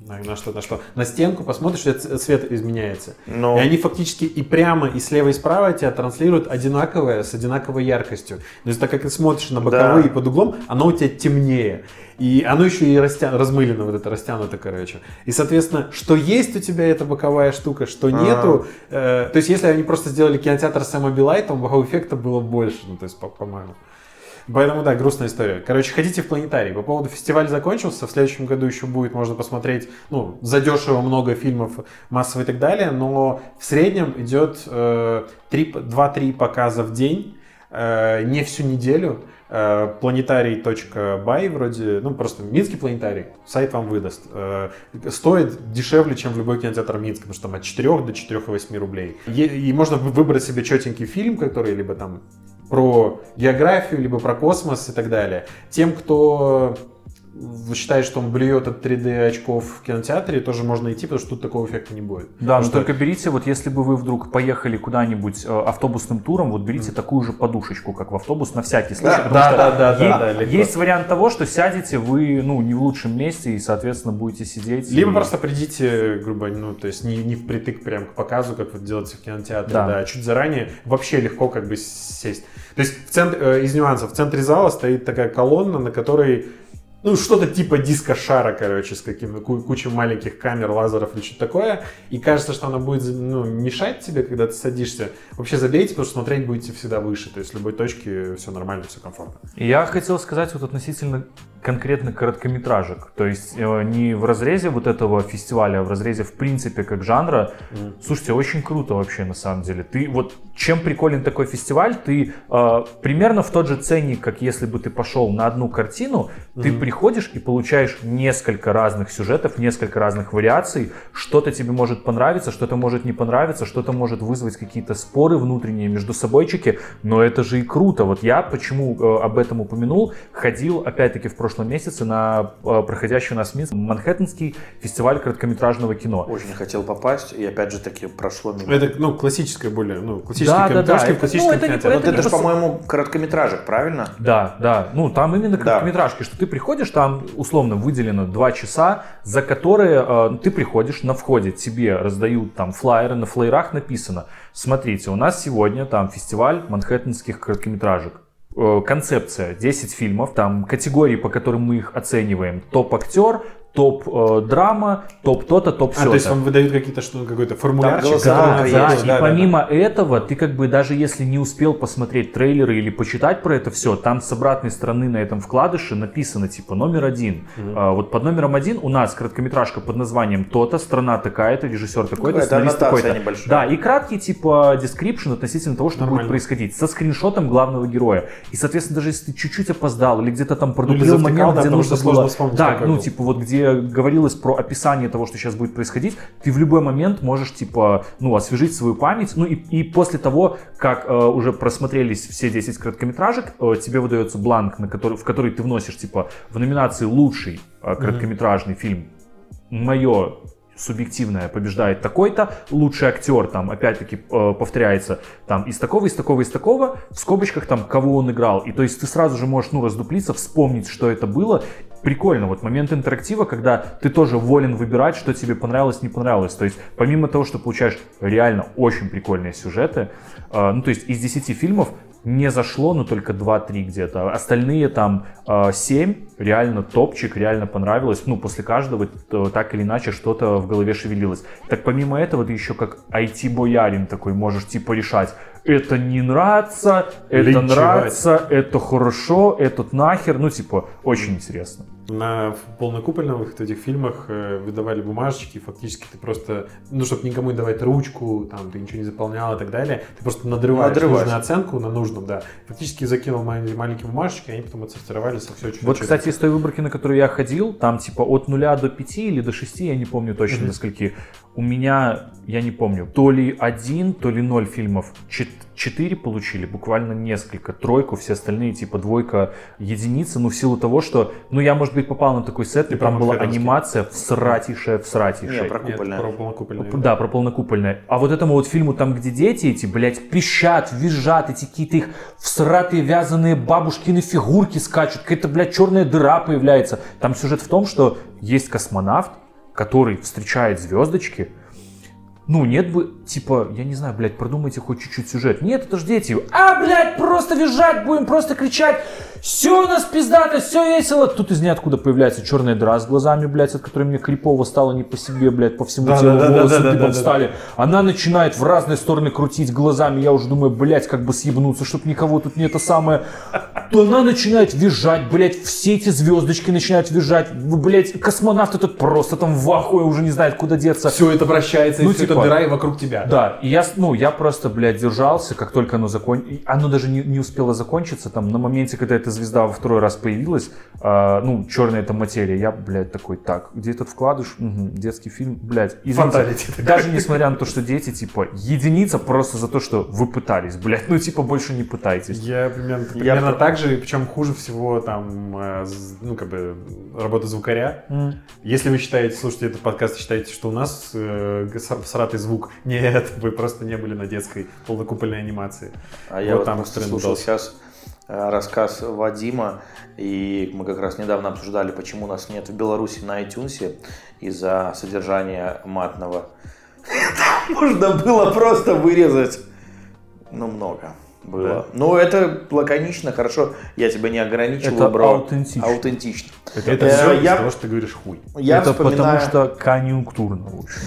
На, что, на что? На стенку посмотришь, цвет изменяется. Ну. И они фактически и прямо, и слева, и справа тебя транслируют одинаковое, с одинаковой яркостью. То есть так как ты смотришь на боковые Да. под углом, оно у тебя темнее. И оно еще и растя... размылено, вот это растянуто, короче. И, соответственно, что есть у тебя эта боковая штука, что А. нету. э, то есть, если они просто сделали кинотеатр с вау эффекта было больше, ну, то есть, по- по-моему. Поэтому, да, грустная история. Короче, ходите в планетарий. По поводу фестиваля закончился. В следующем году еще будет, можно посмотреть, ну, задешево много фильмов массово и так далее. Но в среднем идет э, три- 2-3 показа в день. э, не всю неделю. Э, Планетарий.бай вроде, ну, просто Минский планетарий, сайт вам выдаст. Э, Стоит дешевле, чем в любой кинотеатр Минска, потому что там от 4 до 4,8 рублей. Е- И можно выбрать себе четенький фильм, который либо там про географию, либо про космос и так далее. Тем, кто считает, что он блюет от 3D очков в кинотеатре, тоже можно идти, потому что тут такого эффекта не будет. Да, но что- только берите, вот если бы вы вдруг поехали куда-нибудь э, автобусным туром, вот берите такую же подушечку, как в автобус, на всякий случай. потому да, что да, да, да, да, легко. Есть вариант того, что сядете вы, ну, не в лучшем месте и, соответственно, будете сидеть. Либо и- просто придите, грубо, ну, то есть не, не впритык прям к показу, как вот делается в кинотеатре, Да. да. а чуть заранее вообще легко как бы сесть. То есть в центре, э, из нюансов, в центре зала стоит такая колонна, на которой ну, что-то типа диско-шара, короче, с каким ку- кучей маленьких камер, лазеров или что-то такое. И кажется, что она будет ну, мешать тебе, когда ты садишься. Вообще забейте, потому что смотреть будете всегда выше. То есть с любой точки все нормально, все комфортно. Я хотел сказать вот относительно конкретно короткометражек. То есть э, не в разрезе вот этого фестиваля, а в разрезе в принципе как жанра. Слушайте, очень круто вообще на самом деле. Ты вот чем приколен такой фестиваль, ты э, примерно в тот же ценник, как если бы ты пошел на одну картину, ты приходишь и получаешь несколько разных сюжетов, несколько разных вариаций. Что-то тебе может понравиться, что-то может не понравиться, что-то может вызвать какие-то споры внутренние между собойчики, но это же и круто. Вот я почему э, об этом упомянул, ходил опять-таки в прошлом месяце на э, проходящий у нас в Минске Манхэттенский фестиваль короткометражного кино. Очень хотел попасть, и опять же таки прошло мимо. Это, ну, классическая более, ну, классический Да, да, да. в Это- классическом ну, это кинотеатре. это Вот это не же, по-моему, короткометражек, правильно? Да, да. Ну, там именно короткометражки, что ты приходишь, там условно выделено два часа, за которые э, ты приходишь, на входе тебе раздают там флайеры, на флайерах написано, смотрите, у нас сегодня там фестиваль манхэттенских короткометражек. Э, Концепция 10 фильмов, там категории, по которым мы их оцениваем. Топ-актер, топ-драма, топ то-то, топ А, то есть все вам выдают какие-то что какой-то формулярчик? Да, да, есть, и да, да, помимо этого, ты как бы даже если не успел посмотреть трейлеры или почитать про это все, там с обратной стороны на этом вкладыше написано типа номер один. А, вот под номером один у нас короткометражка под названием то-то, страна такая-то, режиссер такой-то, Какая-то сценарист такой-то. небольшая. Да, и краткий типа description относительно того, что Нормально. будет происходить, со скриншотом главного героя. И, соответственно, даже если ты чуть-чуть опоздал или где-то там продублил завтыкал, момент, да, где нужно было... вспомнить, Да, ну был. типа вот где говорилось про описание того, что сейчас будет происходить, ты в любой момент можешь типа, ну, освежить свою память, ну и, и после того, как э, уже просмотрелись все 10 короткометражек, э, тебе выдается бланк, на который, в который ты вносишь типа в номинации лучший э, короткометражный фильм мое субъективное побеждает такой-то, лучший актер там опять-таки э, повторяется там из такого, из такого, из такого, в скобочках там кого он играл. И то есть ты сразу же можешь ну раздуплиться, вспомнить, что это было. Прикольно, вот момент интерактива, когда ты тоже волен выбирать, что тебе понравилось, не понравилось. То есть помимо того, что получаешь реально очень прикольные сюжеты, э, ну то есть из 10 фильмов не зашло, но только 2-3 где-то. Остальные там э, 7 реально топчик, реально понравилось. Ну, после каждого так или иначе что-то в голове шевелилось. Так помимо этого ты еще как IT-боярин такой можешь типа решать, это не нравится, это Линчевать. нравится, это хорошо, этот нахер. Ну, типа, очень интересно. На полнокупольных этих фильмах э, выдавали бумажечки, фактически ты просто, ну, чтобы никому не давать ручку, там, ты ничего не заполнял и так далее, ты просто надрываешь Надрываешь. нужную оценку на нужном, да. Фактически закинул маленькие, бумажечки, они потом отсортировались, а все чуть Вот, кстати, из той выборки, на которую я ходил, там типа от 0 до 5 или до 6, я не помню точно до скольки. У меня, я не помню, то ли один, то ли ноль фильмов. Чет- Четыре получили, буквально несколько, тройку, все остальные типа двойка, единица, ну в силу того, что, ну я, может быть, попал на такой сет, и Ты там была анимация всратейшая, всратейшая. Не, про Нет, купольная. про полнокупольные. Да, про полнокупольное. А вот этому вот фильму, там, где дети эти, блядь, пищат, визжат, эти какие-то их всратые вязаные бабушкины фигурки скачут, какая-то, блядь, черная дыра появляется. Там сюжет в том, что есть космонавт, который встречает звездочки, ну, нет бы, типа, я не знаю, блядь, продумайте хоть чуть-чуть сюжет. Нет, это ж дети. А, блядь, просто визжать будем, просто кричать. Все у нас пиздато, все весело. Тут из ниоткуда появляется черная дыра с глазами, блядь, от которой мне крипово стало не по себе, блядь, по всему Да, телу да, волосы да, да, дыбом да. Она начинает в разные стороны крутить глазами. Я уже думаю, блядь, как бы съебнуться, чтобы никого тут не это самое. То она начинает визжать, блядь, все эти звездочки начинают визжать. Блядь, космонавт этот просто там в ахуе уже не знает, куда деться. Все это вращается, Ну, и все типа, это дыра и вокруг тебя. Да, и я, с- ну, я просто, блядь, держался, как только оно закончилось. Оно даже не, не успело закончиться, там, на моменте, когда эта звезда во второй раз появилась, а, ну, черная эта материя, я, блядь, такой, так, где этот вкладыш? Мгм, детский фильм, блядь. такой. Даже несмотря на то, что дети, типа, единица просто за то, что вы пытались, блядь, ну, типа, больше не пытайтесь. Я примерно, примерно про- так же, причем хуже всего там, э, ну, как бы, работа звукаря. Если вы считаете, слушайте этот подкаст и считаете, что у нас э, г- сратый звук, нет, вы просто не были на детской полнокупольной анимации. А я Вот вот там слушал сейчас э, рассказ Вадима, и мы как раз недавно обсуждали, почему нас нет в Беларуси на iTunes из-за содержания матного. Можно было просто вырезать, ну, много было. Да. Ну, это лаконично, хорошо, я тебя не ограничиваю, Это бро. аутентично. Аутентично. Это Э, все я- из-за того, что ты говоришь хуй. Я это вспоминаю... потому что конъюнктурно, в общем.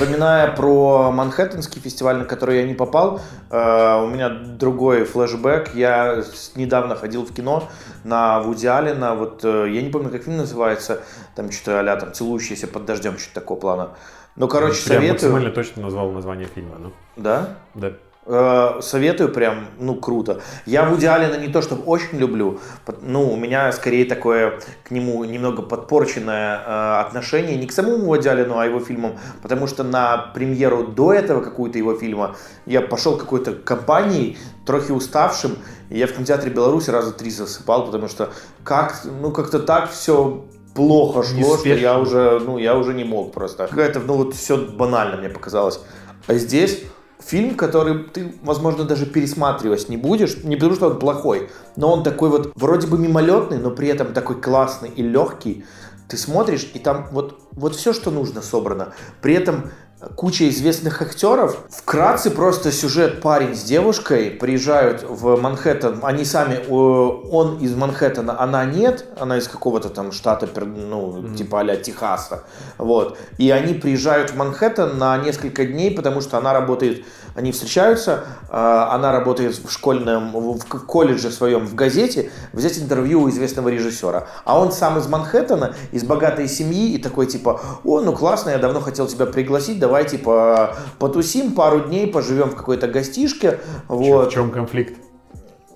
Вспоминая про Манхэттенский фестиваль, на который я не попал, э, у меня другой флешбэк. Я недавно ходил в кино на Вуди Аллена. Вот, э, я не помню, как фильм называется. Там что-то а там «Целующиеся под дождем», что-то такого плана. Ну, короче, Я советую. максимально точно назвал название фильма. Ну, Да? да. Э, Советую прям, ну, круто. Я Вуди Аллена не то, чтобы очень люблю, ну, у меня скорее такое к нему немного подпорченное э, отношение не к самому Вуди Аллену, а его фильмам, потому что на премьеру до этого какую-то его фильма я пошел к какой-то компании, трохи уставшим, и я в кинотеатре Беларуси раза три засыпал, потому что как, ну, как-то так все плохо шло, что я уже, ну, я уже не мог просто. Какая-то, ну, вот все банально мне показалось. А здесь фильм, который ты, возможно, даже пересматривать не будешь, не потому что он плохой, но он такой вот вроде бы мимолетный, но при этом такой классный и легкий. Ты смотришь, и там вот, вот все, что нужно, собрано. При этом куча известных актеров. Вкратце просто сюжет парень с девушкой приезжают в Манхэттен. Они сами, э, он из Манхэттена, она нет. Она из какого-то там штата, ну, типа а Техаса. Вот. И они приезжают в Манхэттен на несколько дней, потому что она работает, они встречаются, э, она работает в школьном, в колледже своем, в газете, взять интервью у известного режиссера. А он сам из Манхэттена, из богатой семьи, и такой типа, о, ну классно, я давно хотел тебя пригласить, давай типа потусим пару дней, поживем в какой-то гостишке. Вот. В чем конфликт?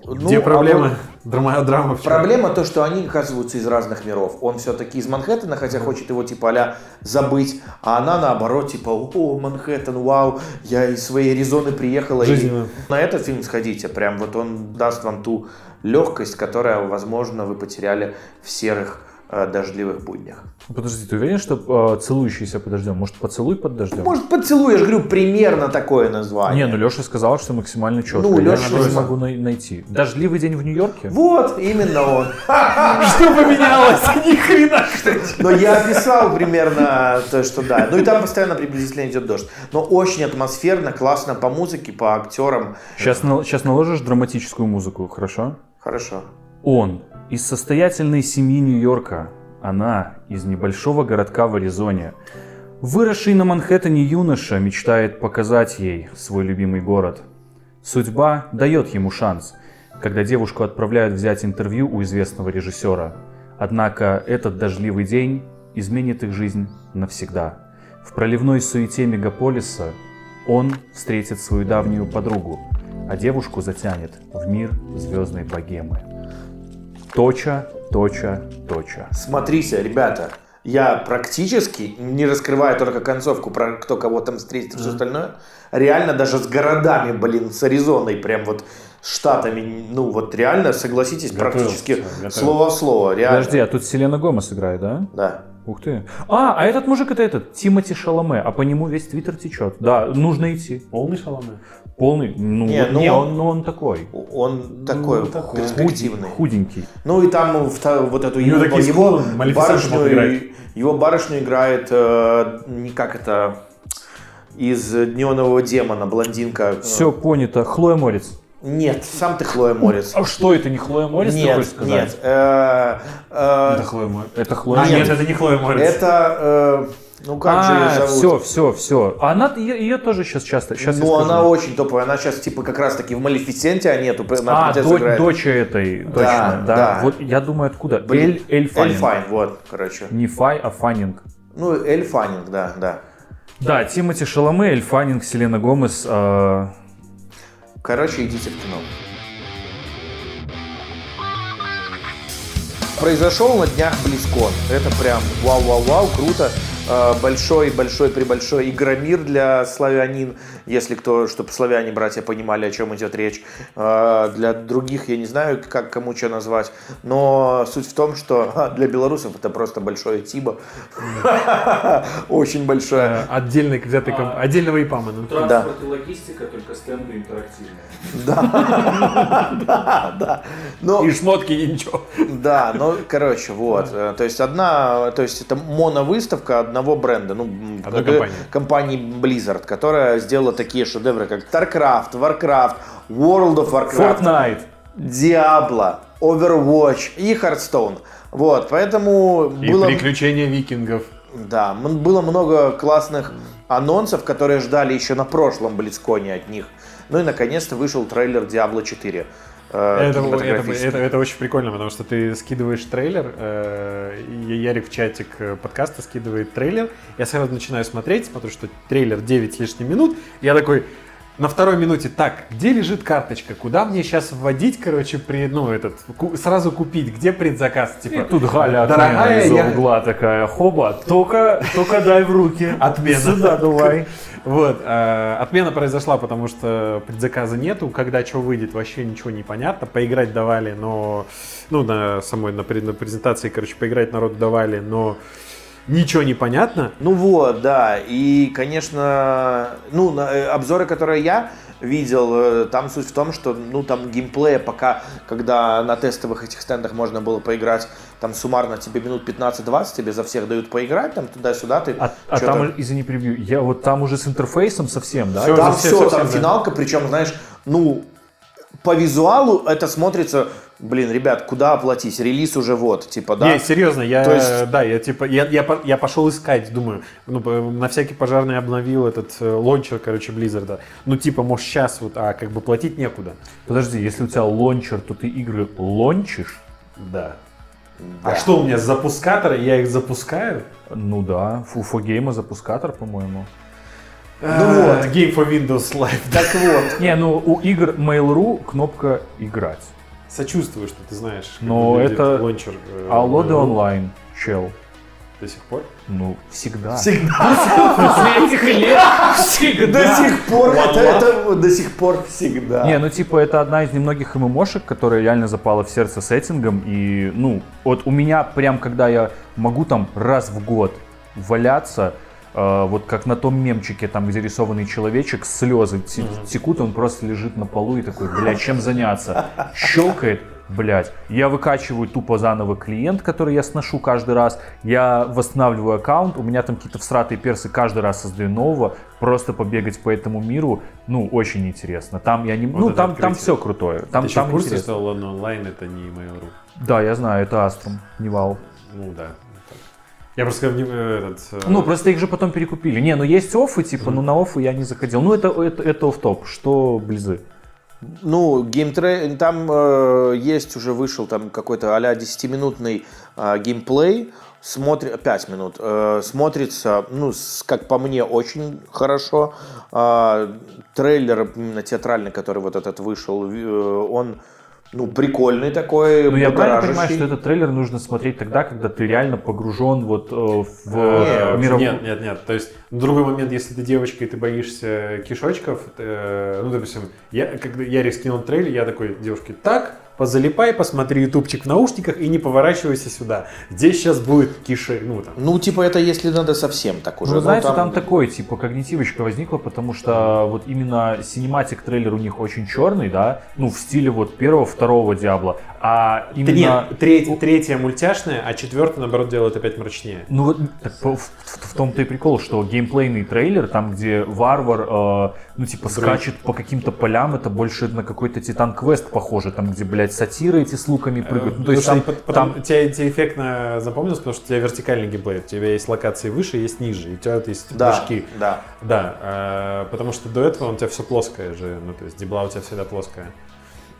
Ну, Где а проблема? Драма, драма в чём? Проблема то, что они оказываются из разных миров. Он все-таки из Манхэттена, хотя хочет его типа а забыть, а она наоборот типа, о, Манхэттен, вау, я из своей Аризоны приехала. И Жизненно. на этот фильм сходите, прям вот он даст вам ту легкость, которая, возможно, вы потеряли в серых дождливых буднях. Подожди, ты уверен, что э, целующийся под дождем? Может, поцелуй под дождем? Может, поцелуй, я же говорю, примерно такое название. Не, ну Леша сказал, что максимально четко. Ну, я Лёша не могу най- найти. Дождливый день в Нью-Йорке? Вот, именно он. Что поменялось? Ни хрена. Но я описал примерно то, что да. Ну и там постоянно приблизительно идет дождь. Но очень атмосферно, классно по музыке, по актерам. Сейчас, сейчас наложишь драматическую музыку, хорошо? Хорошо. Он из состоятельной семьи Нью-Йорка, она из небольшого городка в Аризоне. Выросший на Манхэттене юноша мечтает показать ей свой любимый город. Судьба дает ему шанс, когда девушку отправляют взять интервью у известного режиссера. Однако этот дождливый день изменит их жизнь навсегда. В проливной суете мегаполиса он встретит свою давнюю подругу, а девушку затянет в мир звездной богемы. Точа, точа, точа. Смотрите, ребята, я практически, не раскрывая только концовку про кто кого там встретит и все остальное, реально даже с городами, блин, с Аризоной, прям вот штатами, ну вот реально, согласитесь, Готовился, практически готовился. слово в слово, реально. Подожди, а тут Селена Гомес играет, да? Да. Ух ты. А, а этот мужик это этот, Тимати Шаломе, а по нему весь твиттер течет. Да, нужно идти. Полный шаломе. Полный, ну, Не, не, ну, он, ну, он такой. Он такой Ну, такой. перспективный. Худенький. Ну и там вот эту его, его барышню, его барышню играет э, не как это из неонового демона блондинка. Все понято. Хлоя Морец. Нет, сам ты Хлоя Морец. А что это, не Хлоя Морец, ты Нет, хочешь сказать? нет. э, э, Это Хлоя Морец. Это Хлоя А, Морец. нет, это не Хлоя Морец. Это э, ну как же ее А, зовут? все, все, все. Она, ее, ее тоже сейчас часто, сейчас ну, она очень топовая. Она сейчас, типа, как раз таки в Малефисенте, а нету. А, до- дочь этой, точно, Да, да. да. Вот я думаю, откуда? Блин, Эль, Эль Фаннинг. Эль Файн, вот, короче. Не Фай, а Фаннинг. Ну, Эль Фаннинг, да, да. Да, Тимоти Шаломе, Эль Фаннинг, Селена Гомес. э, Короче, идите в кино. Произошел на днях Близкон. Это прям вау-вау-вау, круто. Большой-большой прибольшой игромир для славянин, если кто, чтобы славяне, братья, понимали, о чем идет речь. Э, Для других я не знаю, как кому что назвать, но суть в том, что а, для белорусов это просто большое тибо. Очень большое. Э, Отдельный взятый комп- отдельного ИПАМа. ну. Транспорт и логистика, только стенды интерактивные. Да, да, да. Но И шмотки, и ничего. Да, ну, короче, вот. То есть одна, то есть это моновыставка одного бренда, ну, компании Blizzard, которая сделала такие шедевры, как StarCraft, Warcraft, World of Warcraft, Fortnite. Diablo, Overwatch и Hearthstone. Вот, поэтому И было... приключения викингов. Да, было много классных анонсов, которые ждали еще на прошлом Блицконе от них. Ну и наконец-то вышел трейлер Diablo 4. Э, Это, это, кинематографический. это- это очень прикольно, потому что ты скидываешь трейлер, э, Ярик в чатик э, подкаста скидывает трейлер, я сразу начинаю смотреть, смотрю, что трейлер 9 с лишним минут, я такой, на второй минуте, так, где лежит карточка, куда мне сейчас вводить, короче, при, ну, этот, ку- сразу купить, где предзаказ, И типа, тут Галя Дорогая, из-за я- угла такая, хоба, только, только дай в руки. Отмена. Сюда давай. Вот, э, отмена произошла, потому что предзаказа нету, когда что выйдет, вообще ничего не понятно. Поиграть давали, но, ну, на самой, на, на презентации, короче, поиграть народ давали, но ничего не понятно. Ну вот, да. И, конечно, ну, на- э, обзоры, которые я видел, э, там суть в том, что, ну, там геймплея пока, когда на тестовых этих стендах можно было поиграть, там суммарно тебе минут 15-20 тебе за всех дают поиграть, там туда-сюда ты А, а там, извини, прибью, я вот там уже с интерфейсом совсем, да? Всё. Там все все, совсем, там да. финалка, причем, знаешь, ну, по визуалу это смотрится, блин, ребят, куда оплатить? Релиз уже вот, типа, да? Не, серьезно, я, То есть- да, я типа, я, я, я пошел искать, думаю, ну, на всякий пожарный обновил этот э, лончер, короче, Blizzard. Ну, типа, может, сейчас вот, а как бы платить некуда. Подожди, если у тебя лончер, то ты игры лончишь? Да. А что у меня, запускаторы, я их запускаю? Ну да, Фуфогейма запускатор, по-моему. Ну А, вот. Game for Windows Live. Так вот, Не, ну у игр Mail.ru кнопка «Играть». Сочувствую, что ты знаешь. как Но это- лончер. э, А лоды онлайн, чел. До сих пор? Ну, всегда. всегда. После этих лет всегда. До сих пор, это, это до сих пор всегда. Не, ну типа это одна из немногих ММОшек, которая реально запала в сердце сеттингом. И, ну, вот у меня прям, когда я могу там раз в год валяться, вот как на том мемчике, там, где рисованный человечек, слезы те- текут, он просто лежит на полу и такой, бля, чем заняться? Щелкает, блядь. Я выкачиваю тупо заново клиент, который я сношу каждый раз. Я восстанавливаю аккаунт, у меня там какие-то всратые персы каждый раз создаю нового. Просто побегать по этому миру, ну, очень интересно. Там я не... Вот ну, там, там все крутое. Там, Ты там в курсе, интересно. что Ладно онлайн это не Mail.ru? Да, я знаю, это Аструм, не Вау. Ну да. Я просто э, этот... э, Ну, просто их же потом перекупили. Не, ну есть оффы, типа, ну на оффы я не заходил. Ну, это, это, это офф-топ. Что близы? Ну, геймтрей, там э, есть уже вышел там какой-то а-ля 10-минутный э, геймплей, смотри, 5 минут, э, смотрится, ну, с- как по мне, очень хорошо. А, трейлер именно театральный, который вот этот вышел, э, он, ну, прикольный такой, Ну, я правильно понимаю, что этот трейлер нужно смотреть тогда, когда ты реально погружен вот э, в Э, мировую... Нет, нет, нет. То есть, другой момент, если ты девочка и ты боишься кишочков, э, ну, допустим, я, когда я скинул трейлер, я такой девушке, так, позалипай, посмотри ютубчик в наушниках и не поворачивайся сюда. Здесь сейчас будет киши, ну там. Ну, типа, это если надо совсем так уже. Ну, Ну, знаете, там... такой, типа, когнитивочка возникла, потому что вот именно синематик трейлер у них очень черный, да, ну, в стиле вот первого, второго Диабла, а Да именно... Нет, треть- третья мультяшная, а четвертая, наоборот, делает опять мрачнее. Ну вот в, в- в том-то и прикол, что геймплейный трейлер, там где варвар, э, ну типа скачет по каким-то полям, это больше на какой-то Титан Квест похоже, там где, блядь, сатиры эти с луками прыгают. Ну, то есть там, там тебе, тебе эффектно запомнилось, потому что у тебя вертикальный геймплей. У тебя есть локации выше, есть ниже, и у тебя есть Да, прыжки. да. Да, э, потому что до этого у тебя все плоское же, ну то есть дебла у тебя всегда плоская.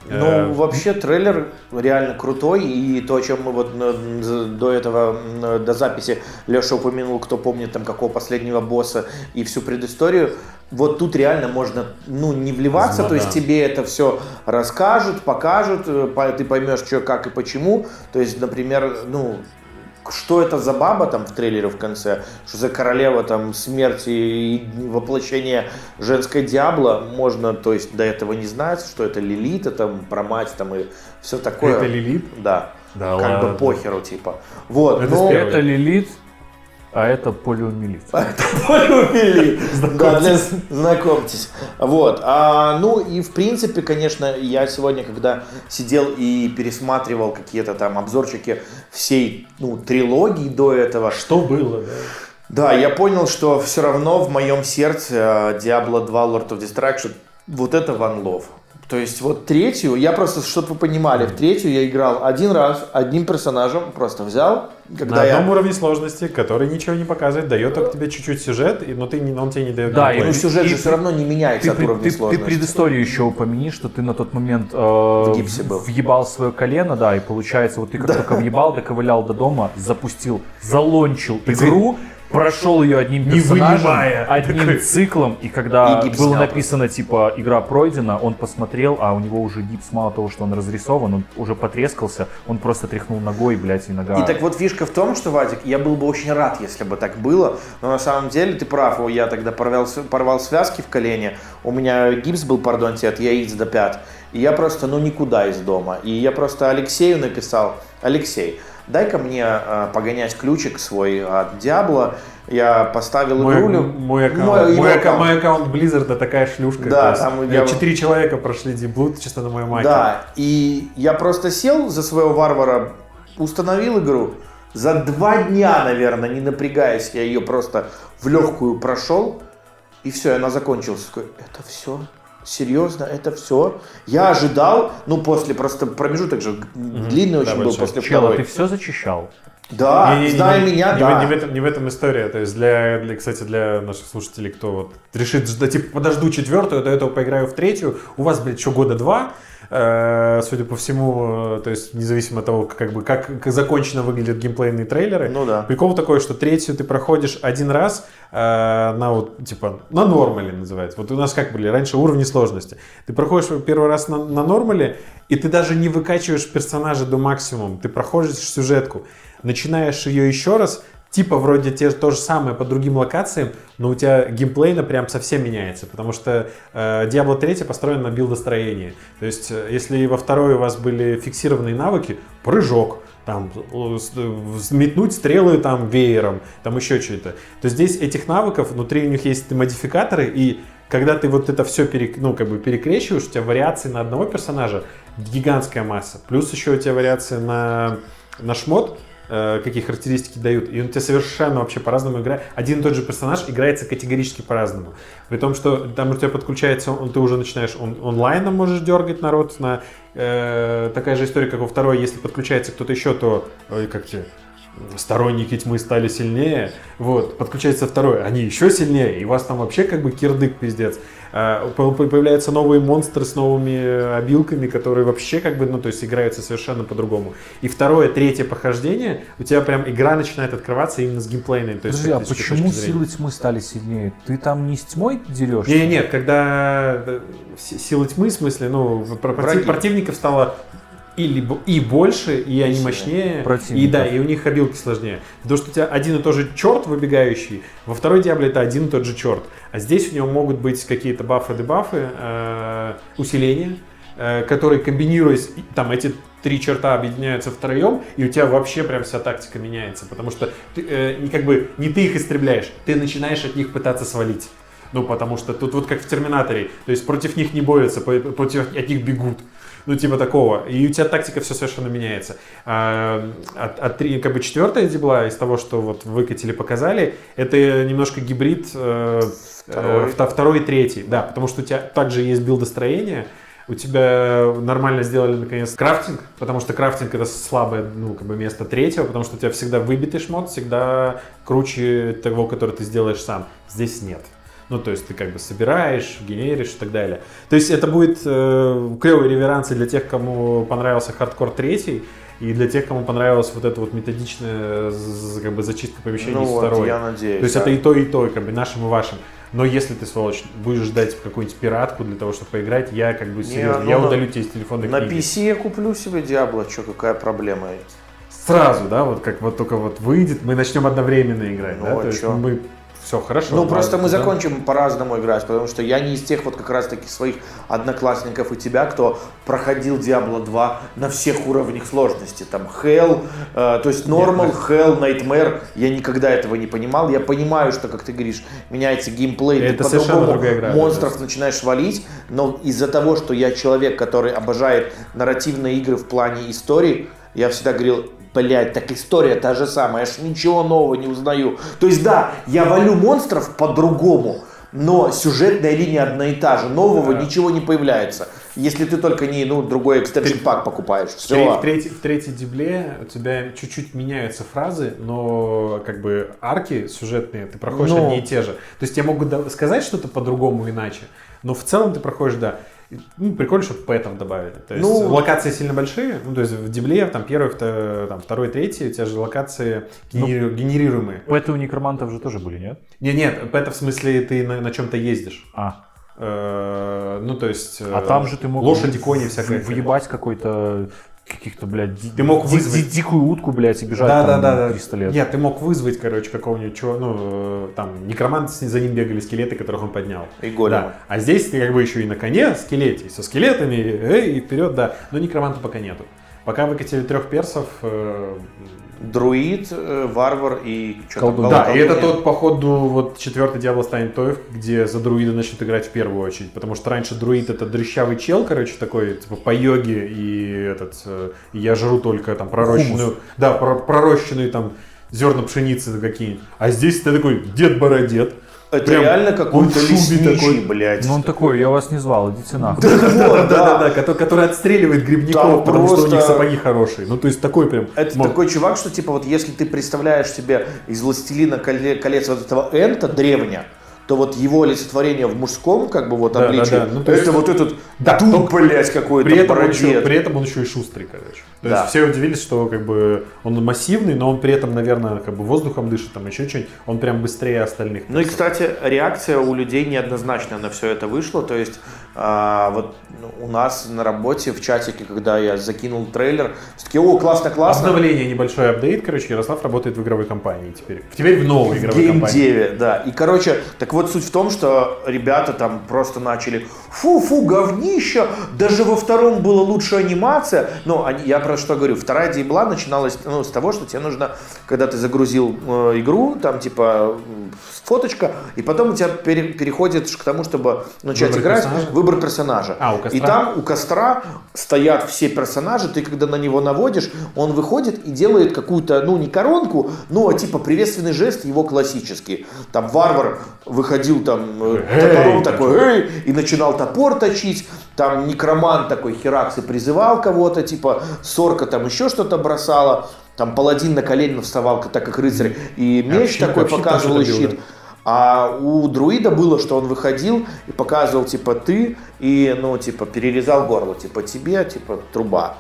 Ну, Э, вообще, трейлер реально крутой, и то, о чем мы вот э, до этого, м, до записи Леша упомянул, кто помнит там какого последнего босса и всю предысторию, вот тут реально можно, ну, не вливаться, Ну, то есть да. тебе это все расскажут, покажут, э, по- ты поймешь, что, как и почему, то есть, например, ну, что это за баба там в трейлере в конце, что за королева там смерти и воплощение женской Диабло, можно, то есть, до этого не знать, что это Лилита, там, про мать там и все такое. Это Лилит? Да. Да как ладно. бы похеру, типа. Вот, Это но... первый. это Лилит, а это полиомиелит. Полюбили. Да, для- знакомьтесь. Вот. А, ну и в принципе, конечно, я сегодня, когда сидел и пересматривал какие-то там обзорчики всей ну, трилогии до этого, Что было, да? да, я понял, что все равно в моем сердце э, Diablo 2 Lord of Destruction вот это Love. То есть вот третью, я просто, чтобы вы понимали, в третью я играл один раз, одним персонажем, просто взял, когда На я... одном уровне сложности, который ничего не показывает, дает только тебе чуть-чуть сюжет, и- но ты он тебе не дает Да, геймплей. Ну, сюжет И- же все равно не меняется Ты, от уровня ты- ты сложности. предысторию еще упомяни, что ты на тот момент э, гипсе был. въебал свое колено, да, и получается, вот ты как только въебал, доковылял до дома, запустил, залончил игру, прошел ее одним Не вынимая. одним Такой. циклом, и когда И было написано, типа, игра пройдена, он посмотрел, а у него уже гипс, мало того, что он разрисован, он уже потрескался, он просто тряхнул ногой, блядь, и нога... И так вот фишка в том, что, Вадик, я был бы очень рад, если бы так было, но на самом деле ты прав, я тогда порвал, порвал связки в колене, у меня гипс был, пардонте, от яиц до пят, и я просто, ну, никуда из дома, и я просто Алексею написал, Алексей, дай-ка мне э, погонять ключик свой от Диабло, я поставил Мой, игру, мой аккаунт, Мой- мой, аккаунт. мой аккаунт Blizzard такая шлюшка. Да, там я- Четыре человека прошли Диблут чисто на моем маке. Да, и я просто сел за своего варвара, установил игру. За два дня, наверное, не напрягаясь, я ее просто в легкую прошел. И все, она закончилась. Это все? Серьезно, это все? Я ожидал, ну, после просто промежуток же длинный очень был большой. после Чел, а второй. ты все зачищал? Да, Не- не- зная не- меня, не, да. в, не, в этом, не в этом история. То есть для, для, кстати, для наших слушателей, кто вот решит, ждать, типа, подожду четвертую, до этого поиграю в третью, у вас, блядь, еще года два, Э, судя по всему, э, то есть независимо от того, как бы как, как закончено выглядят геймплейные трейлеры. Ну да. Прикол такой, что третью ты проходишь один раз э, на вот типа на нормале называется. Вот у нас как были раньше уровни сложности. Ты проходишь первый раз на, на нормале, и ты даже не выкачиваешь персонажа до максимума. Ты проходишь сюжетку, начинаешь ее еще раз, типа вроде те, то же самое по другим локациям, но у тебя геймплейно прям совсем меняется, потому что э, Diablo 3 построен на билдостроении. То есть, э, если во второй у вас были фиксированные навыки, прыжок, там, э, метнуть стрелы там веером, там еще что-то, то здесь этих навыков, внутри у них есть модификаторы, и когда ты вот это все перек, ну, как бы перекрещиваешь, у тебя вариации на одного персонажа гигантская масса. Плюс еще у тебя вариации на, на шмот, какие характеристики дают, и он тебе совершенно вообще по-разному играет. Один и тот же персонаж играется категорически по-разному. При том, что там у тебя подключается, он, ты уже начинаешь он, онлайном можешь дергать народ на э, такая же история, как во второй, если подключается кто-то еще, то ой, как тебе сторонники тьмы стали сильнее, вот, подключается второй, они еще сильнее, и у вас там вообще как бы кирдык пиздец. А, по- по- Появляются новые монстры с новыми обилками, которые вообще как бы, ну, то есть играются совершенно по-другому. И второе, третье похождение, у тебя прям игра начинает открываться именно с геймплейной. То есть, Подожди, а почему силы тьмы стали сильнее? Ты там не с тьмой дерешься? Не, не, нет, когда э, си- силы тьмы, в смысле, ну, против- противников стало и, либо, и больше, и они мощнее, и Противников. да, и у них обилки сложнее. Потому что у тебя один и тот же черт выбегающий, во второй Диабле это один и тот же черт. А здесь у него могут быть какие-то бафы-дебафы, э, усиления, э, который, комбинируясь, и там эти три черта объединяются втроем, и у тебя вообще прям вся тактика меняется, потому что ты, э, не, как бы, не ты их истребляешь, ты начинаешь от них пытаться свалить. Ну, потому что тут вот как в Терминаторе, то есть против них не борются, против от них бегут. Ну, типа такого. И у тебя тактика все совершенно меняется. А, от, от три- как бы четвертая дебла из того, что вот выкатили, показали, это немножко гибрид э, Второй. э, вто- второй и третий. Да, потому что у тебя также есть билдостроение, у тебя нормально сделали наконец crafting, потому что crafting это слабое, ну, как бы место третьего, потому что у тебя всегда выбитый шмот, всегда круче того, который ты сделаешь сам. Здесь нет. Ну, то есть ты как бы собираешь, генеришь и так далее. То есть это будет э, клевый реверанс и для тех, кому понравился хардкор третий, и для тех, кому понравилась вот эта вот методичная как бы зачистка помещений Ну с вот, второй. я надеюсь. То есть да. это и то, и то, как бы нашим и вашим. Но если ты, сволочь, будешь ждать какую-нибудь пиратку для того, чтобы поиграть, я как бы серьезно, ну, я на- удалю тебе из телефона На книги. PC я куплю себе Диабло, что, какая проблема? Сразу, да, вот как вот только вот выйдет, мы начнем одновременно играть, Ну, да, а то есть мы все хорошо. Ну, просто мы да. закончим по-разному играть, потому что я не из тех вот как раз таки своих одноклассников и тебя, кто проходил Diablo 2 на всех уровнях сложности. Там Hell, э, то есть Normal, Hell, Nightmare. Я никогда этого не понимал. Я понимаю, что, как ты говоришь, меняется геймплей, ты Это совершенно по-другому да, монстров начинаешь валить, но из-за того, что я человек, который обожает нарративные игры в плане истории, я всегда говорил, блядь, так история та же самая, я ж ничего нового не узнаю. То есть да, я валю монстров по-другому, но сюжетная линия одна и та же, нового Да. ничего не появляется. Если ты только не, ну, другой экстеншн пак покупаешь. Все. в треть- в третьей дебле у тебя чуть-чуть меняются фразы, но как бы арки сюжетные ты проходишь Ну. одни и те же. То есть тебе могут сказать что-то по-другому иначе, но в целом ты проходишь, да. Ну, прикольно, что пэтов добавили. То есть Ну. локации сильно большие. Ну, то есть в дебле, там первый, вто- там, второй, третий, у тебя же локации генери- генерируемые. Пэты у некромантов же тоже были, нет? Не, нет, пэта в смысле ты на, на чем-то ездишь. А, Э, ну, то есть... а э, там же ты мог Лошади, кони всякое. Въебать какой-то каких-то, блядь, Ты мог вызвать- ди- дикую утку, блядь, и бежать Да, там да, да, да. 300 лет. Нет, ты мог вызвать, короче, какого-нибудь чего, ну, э, там, некромант, с- за ним бегали скелеты, которых он поднял. И голема. Да. А здесь ты как бы еще и на коне скелете, со скелетами, эй, и вперед, да. Но некроманта пока нету. Пока выкатили трех персов, э, Друид, э, варвар и Колдун. да, и это тот, походу, вот четвертый Диабло станет той, где за друида начнут играть в первую очередь. Потому что раньше друид это дрыщавый чел, короче, такой, типа, по йоге, и этот, э, я жру только там пророщенную, да, про- пророщенные там зерна пшеницы какие-нибудь. А здесь ты такой дед-бородед. Это Прям реально какой-то лесничий, такой. блядь. Ну он такой, я вас не звал, идите нахуй. Вот, да. да, который, который отстреливает грибников, потому что у них сапоги хорошие. Ну, то есть такой прям... Это такой чувак, что типа вот если ты представляешь себе из «Властелина коле- колец» вот этого Энта древня, то вот его олицетворение в мужском как бы вот Да, обличии, да, да. Ну, то это есть- вот этот Да, только блядь, какой-то При этом, он бородет. еще, при этом он еще и шустрый, короче. То Да. есть все удивились, что как бы он массивный, но он при этом, наверное, как бы воздухом дышит, там еще что-нибудь. Он прям быстрее остальных. Ну и, кстати, реакция у людей неоднозначная на все это вышла. То есть а, вот ну, у нас на работе в чатике, когда я закинул трейлер, все таки о, классно, классно. Обновление, небольшой апдейт, короче, Ярослав работает в игровой компании теперь. Теперь в новой игровой компании. геймдеве, да. И, короче, так вот суть в том, что ребята там просто начали фу-фу, говнище, даже во втором была лучше анимация. Ну, они- я про что говорю, вторая дебла начиналась ну, с того, что тебе нужно, когда ты загрузил э, игру, там типа фоточка, и потом у тебя пере- переходит к тому, чтобы начать Выбрать играть, персонажа? выбор персонажа. А, у костра? И там у костра стоят все персонажи, ты когда на него наводишь, он выходит и делает какую-то, ну не коронку, но типа приветственный жест его классический. Там варвар выходил там э, топором так. такой, эй, и начинал топор точить. Там некромант такой херакс и призывал кого-то, типа сорка там еще что-то бросала. Там паладин на колени вставал, так как рыцарь, и меч Общин- такой показывал и щит. А у друида было, что он выходил и показывал, типа, ты, и, ну, типа, перерезал горло, типа, тебе, типа, труба.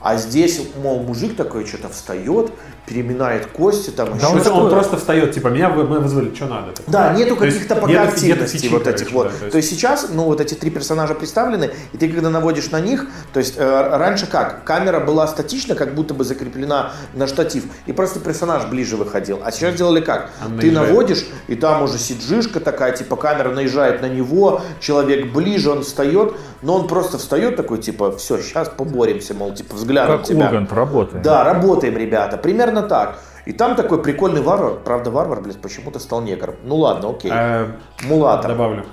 А здесь, мол, мужик такой что-то встает, переминает кости, там Да еще он, он что-то. просто встает, типа, меня вы- мы вызвали, что надо? Да, нету То есть каких-то пока нету- нету активностей фичи, вот короче, этих вот. да, то, есть... сейчас, ну вот эти три персонажа представлены, и ты когда наводишь на них, то есть э, раньше как? Камера была статична, как будто бы закреплена на штатив, и просто персонаж ближе выходил. А сейчас делали как? Он ты наезжает. наводишь, и там уже сиджишка такая, типа камера наезжает на него, человек ближе, он встает, но он просто встает такой, типа, все, сейчас поборемся, мол, типа взглядом Как тебя. Ургант работает. Да, работаем, ребята, примерно так. И там такой прикольный варвар, правда варвар, блядь, почему-то стал негром. Ну ладно, окей. Э, Мулата. Добавлю.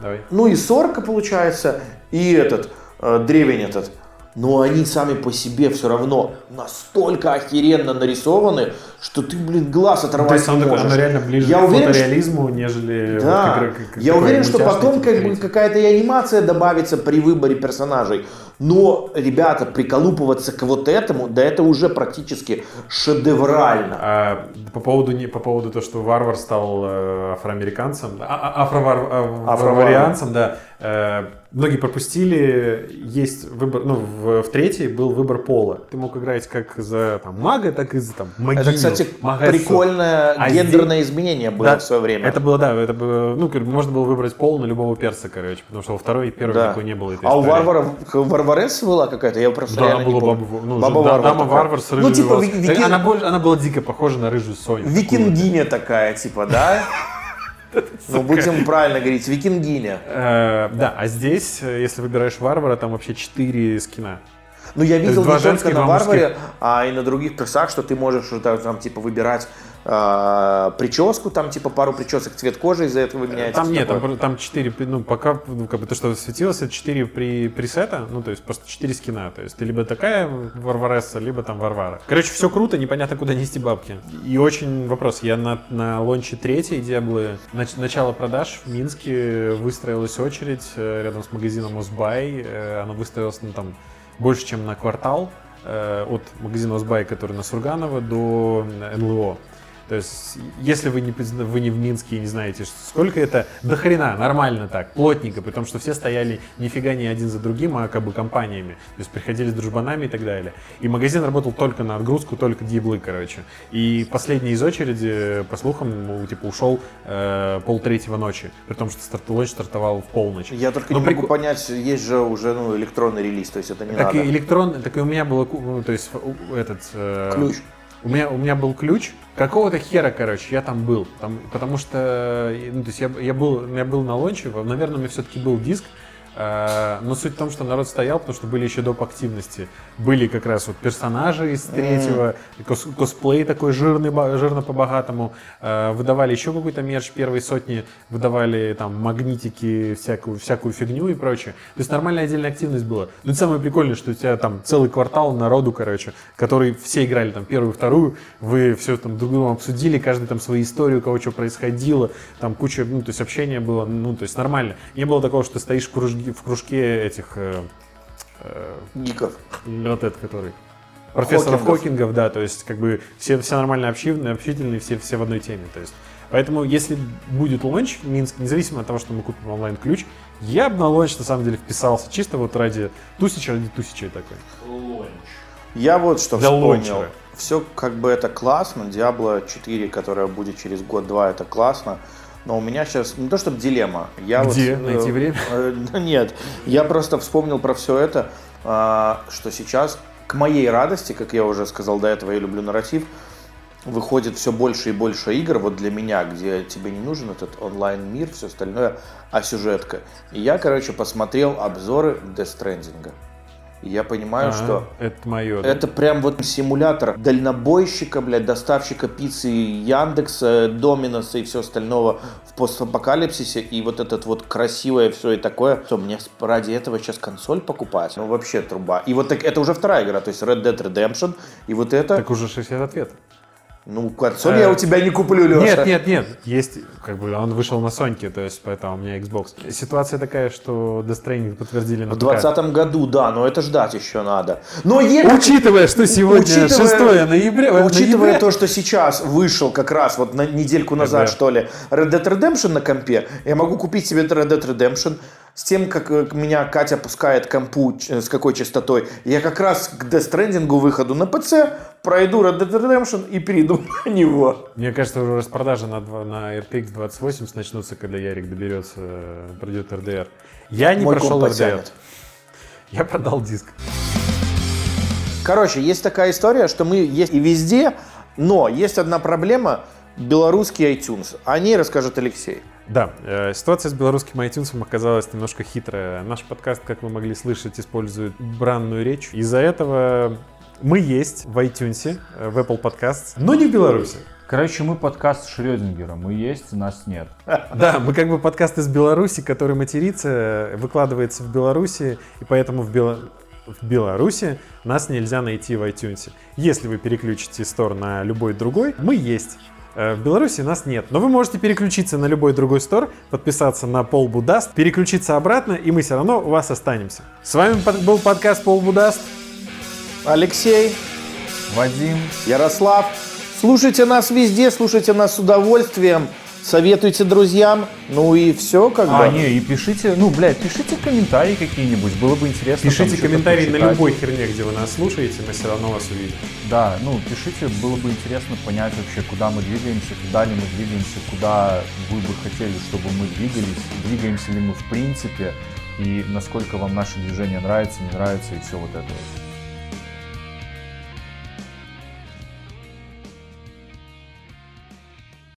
Давай. Ну и сорка получается, и этот, э, древень этот. Но они сами по себе все равно настолько охеренно нарисованы, что ты, блин, глаз оторвать То есть он, не такой, можешь. он реально ближе Я к уверен, что- фотореализму, нежели Да, вот как- как- я такой уверен, что потом как бы какая-то и анимация добавится при выборе персонажей. Но, ребята, приколупываться к вот этому, да это уже практически шедеврально. А, по поводу не по поводу того, что варвар стал э, афроамериканцем, а, а- афровар, а- афроварианцем, да. э, многие пропустили. Есть выбор, ну в, в третьей был выбор пола. Ты мог играть как за там, мага, так и за там магиню, Это, кстати, магессу. прикольное А гендерное изменение было Да, в свое время. Это было, да, это было, ну, можно было выбрать пол на любого перса, короче, потому что во второй и первой Да. такой не было А у истории. варваров варваресса была какая-то? Я просто Да, она была баба, ну, Баба да, варвар дама варвар с Ну, типа, волосами. ви- вики- она, больше, она была дико похожа на рыжую Соню. Викингиня такая, типа, да? Ну, будем правильно говорить, викингиня. Э, да, а здесь, э, если выбираешь варвара, там вообще 4 скина. Ну, я видел не только на варваре, а и на других персах, что ты можешь э, там, типа, выбирать а, прическу, там, типа, пару причесок, цвет кожи из-за этого меняется. Там нет, там, там 4, ну, пока, ну, как бы то, что светилось, это 4 при, пресета, ну, то есть просто 4 скина. То есть ты либо такая варваресса, либо там варвара. Короче, все круто, непонятно, куда нести бабки. И очень вопрос, я на, на лонче третьей Диаблы, нач- начало продаж в Минске выстроилась очередь э, рядом с магазином Озбай, э, она выстроилась, ну, там, больше, чем на квартал э, от магазина Озбай, который на Сурганова, до э, НЛО. То есть, если вы не, вы не в Минске и не знаете, сколько это, до хрена, нормально так, плотненько, при том, что все стояли нифига не один за другим, а как бы компаниями. То есть, приходили с дружбанами и так далее. И магазин работал только на отгрузку, только диблы, короче. И последний из очереди, по слухам, ну, типа, ушел э, полтретьего ночи, при том, что старт, лонч стартовал в полночь. Я только Но не могу прикол- понять, есть же уже ну, электронный релиз, то есть это не Так надо. и электрон, так и у меня было, ну, то есть этот э, Ключ. У меня, у меня был ключ. Какого-то хера, короче, я там был. Там, потому что, ну, то есть я, я был, я был на лонче, наверное, у меня все-таки был диск. Э, но суть в том, что народ стоял, потому что были еще доп. активности. Были как раз вот персонажи из третьего, кос- косплей такой жирный, жирно по-богатому. Э, выдавали еще какой-то мерч первой сотни, выдавали там магнитики, всякую, всякую фигню и прочее. То есть нормальная отдельная активность была. Ну, это самое прикольное, что у тебя там целый квартал народу, короче, который все играли там первую, вторую, вы все там друг другом обсудили, каждый там свои истории, у кого что происходило, там куча, ну, то есть общения было, ну, то есть нормально. Не было такого, что стоишь в кружке, в кружке этих, э, э, Гиков. вот этот, который, профессоров Хокингов. Хокингов, да, то есть как бы все, все нормально общительные, общительные, все, все в одной теме, то есть. Поэтому, если будет launch в Минске, независимо от того, что мы купим онлайн-ключ, я бы на launch на самом деле вписался, чисто вот ради тусича, ради тусича такой. Я вот что Для вспомнил. лончера. Все как бы это классно. Diablo 4, которая будет через год-два, это классно. Но у меня сейчас не то чтобы дилемма. Я Где вот, найти э, время? э, нет, я просто вспомнил про все это, а, что сейчас, к моей радости, как я уже сказал до этого, я люблю нарратив, выходит все больше и больше игр, вот для меня, где тебе не нужен этот онлайн-мир, все остальное, а сюжетка. И я, короче, посмотрел обзоры Death Stranding. И я понимаю, Ага, что это мое. да. это прям вот симулятор дальнобойщика, блядь, доставщика пиццы Яндекса, Доминоса и все остального в постапокалипсисе. И вот этот вот красивое все и такое. Что, мне ради этого сейчас консоль покупать? Ну, вообще труба. И вот так, это уже вторая игра, то есть Red Dead Redemption. И вот это, Так уже 60 ответ. Ну, консоль Э, я у тебя не куплю, Леша. Нет, нет, нет. Есть, как бы, он вышел на Соньке, то есть, поэтому у меня Xbox. Ситуация такая, что Death Stranding подтвердили на В ПК. 2020 году, да, но это ждать еще надо. Но е- Учитывая, что сегодня Учитывая- 6 ноября, э, Учитывая ноября, то, что сейчас вышел как раз вот на недельку назад, Да. что ли, Red Dead Redemption на компе, я могу купить себе Red Dead Redemption, с тем, как э, меня Катя пускает компу, ч- с какой частотой, я как раз к Death Stranding выходу на ПЦ пройду Red Dead Redemption и перейду на него. Мне кажется, уже распродажи на, на RTX 2080 начнутся, когда Ярик доберется, э, пройдет RDR. Я не Мой прошел RDR. потянет. Я продал диск. Короче, есть такая история, что мы есть и везде, но есть одна проблема – белорусский iTunes. О ней расскажет Алексей. Да, э, ситуация с белорусским iTunes оказалась немножко хитрая. Наш подкаст, как вы могли слышать, использует бранную речь. Из-за этого мы есть в iTunes, э, в Apple Podcasts, но не в Беларуси. Короче, мы подкаст Шрёдингера. Мы есть, нас нет. Да, мы как бы подкаст из Беларуси, который матерится, выкладывается в Беларуси, и поэтому в, Бело- в Беларуси нас нельзя найти в iTunes. Если вы переключите стор на любой другой, мы есть. Э, В Беларуси нас нет. Но вы можете переключиться на любой другой стор, подписаться на Пол Будаст, переключиться обратно, и мы все равно у вас останемся. С вами был подкаст Пол Будаст. Алексей, Вадим, Ярослав, слушайте нас везде, слушайте нас с удовольствием, советуйте друзьям, ну и все как А, бы. не, и пишите, ну, блядь, пишите комментарии какие-нибудь, было бы интересно. Пишите комментарии на любой херне, где вы нас слушаете, мы все равно вас увидим. Да, ну, пишите, было бы интересно понять вообще, куда мы двигаемся, куда ли мы двигаемся, куда вы бы хотели, чтобы мы двигались, двигаемся ли мы в принципе, и насколько вам наше движение нравится, не нравится, и все вот это вот.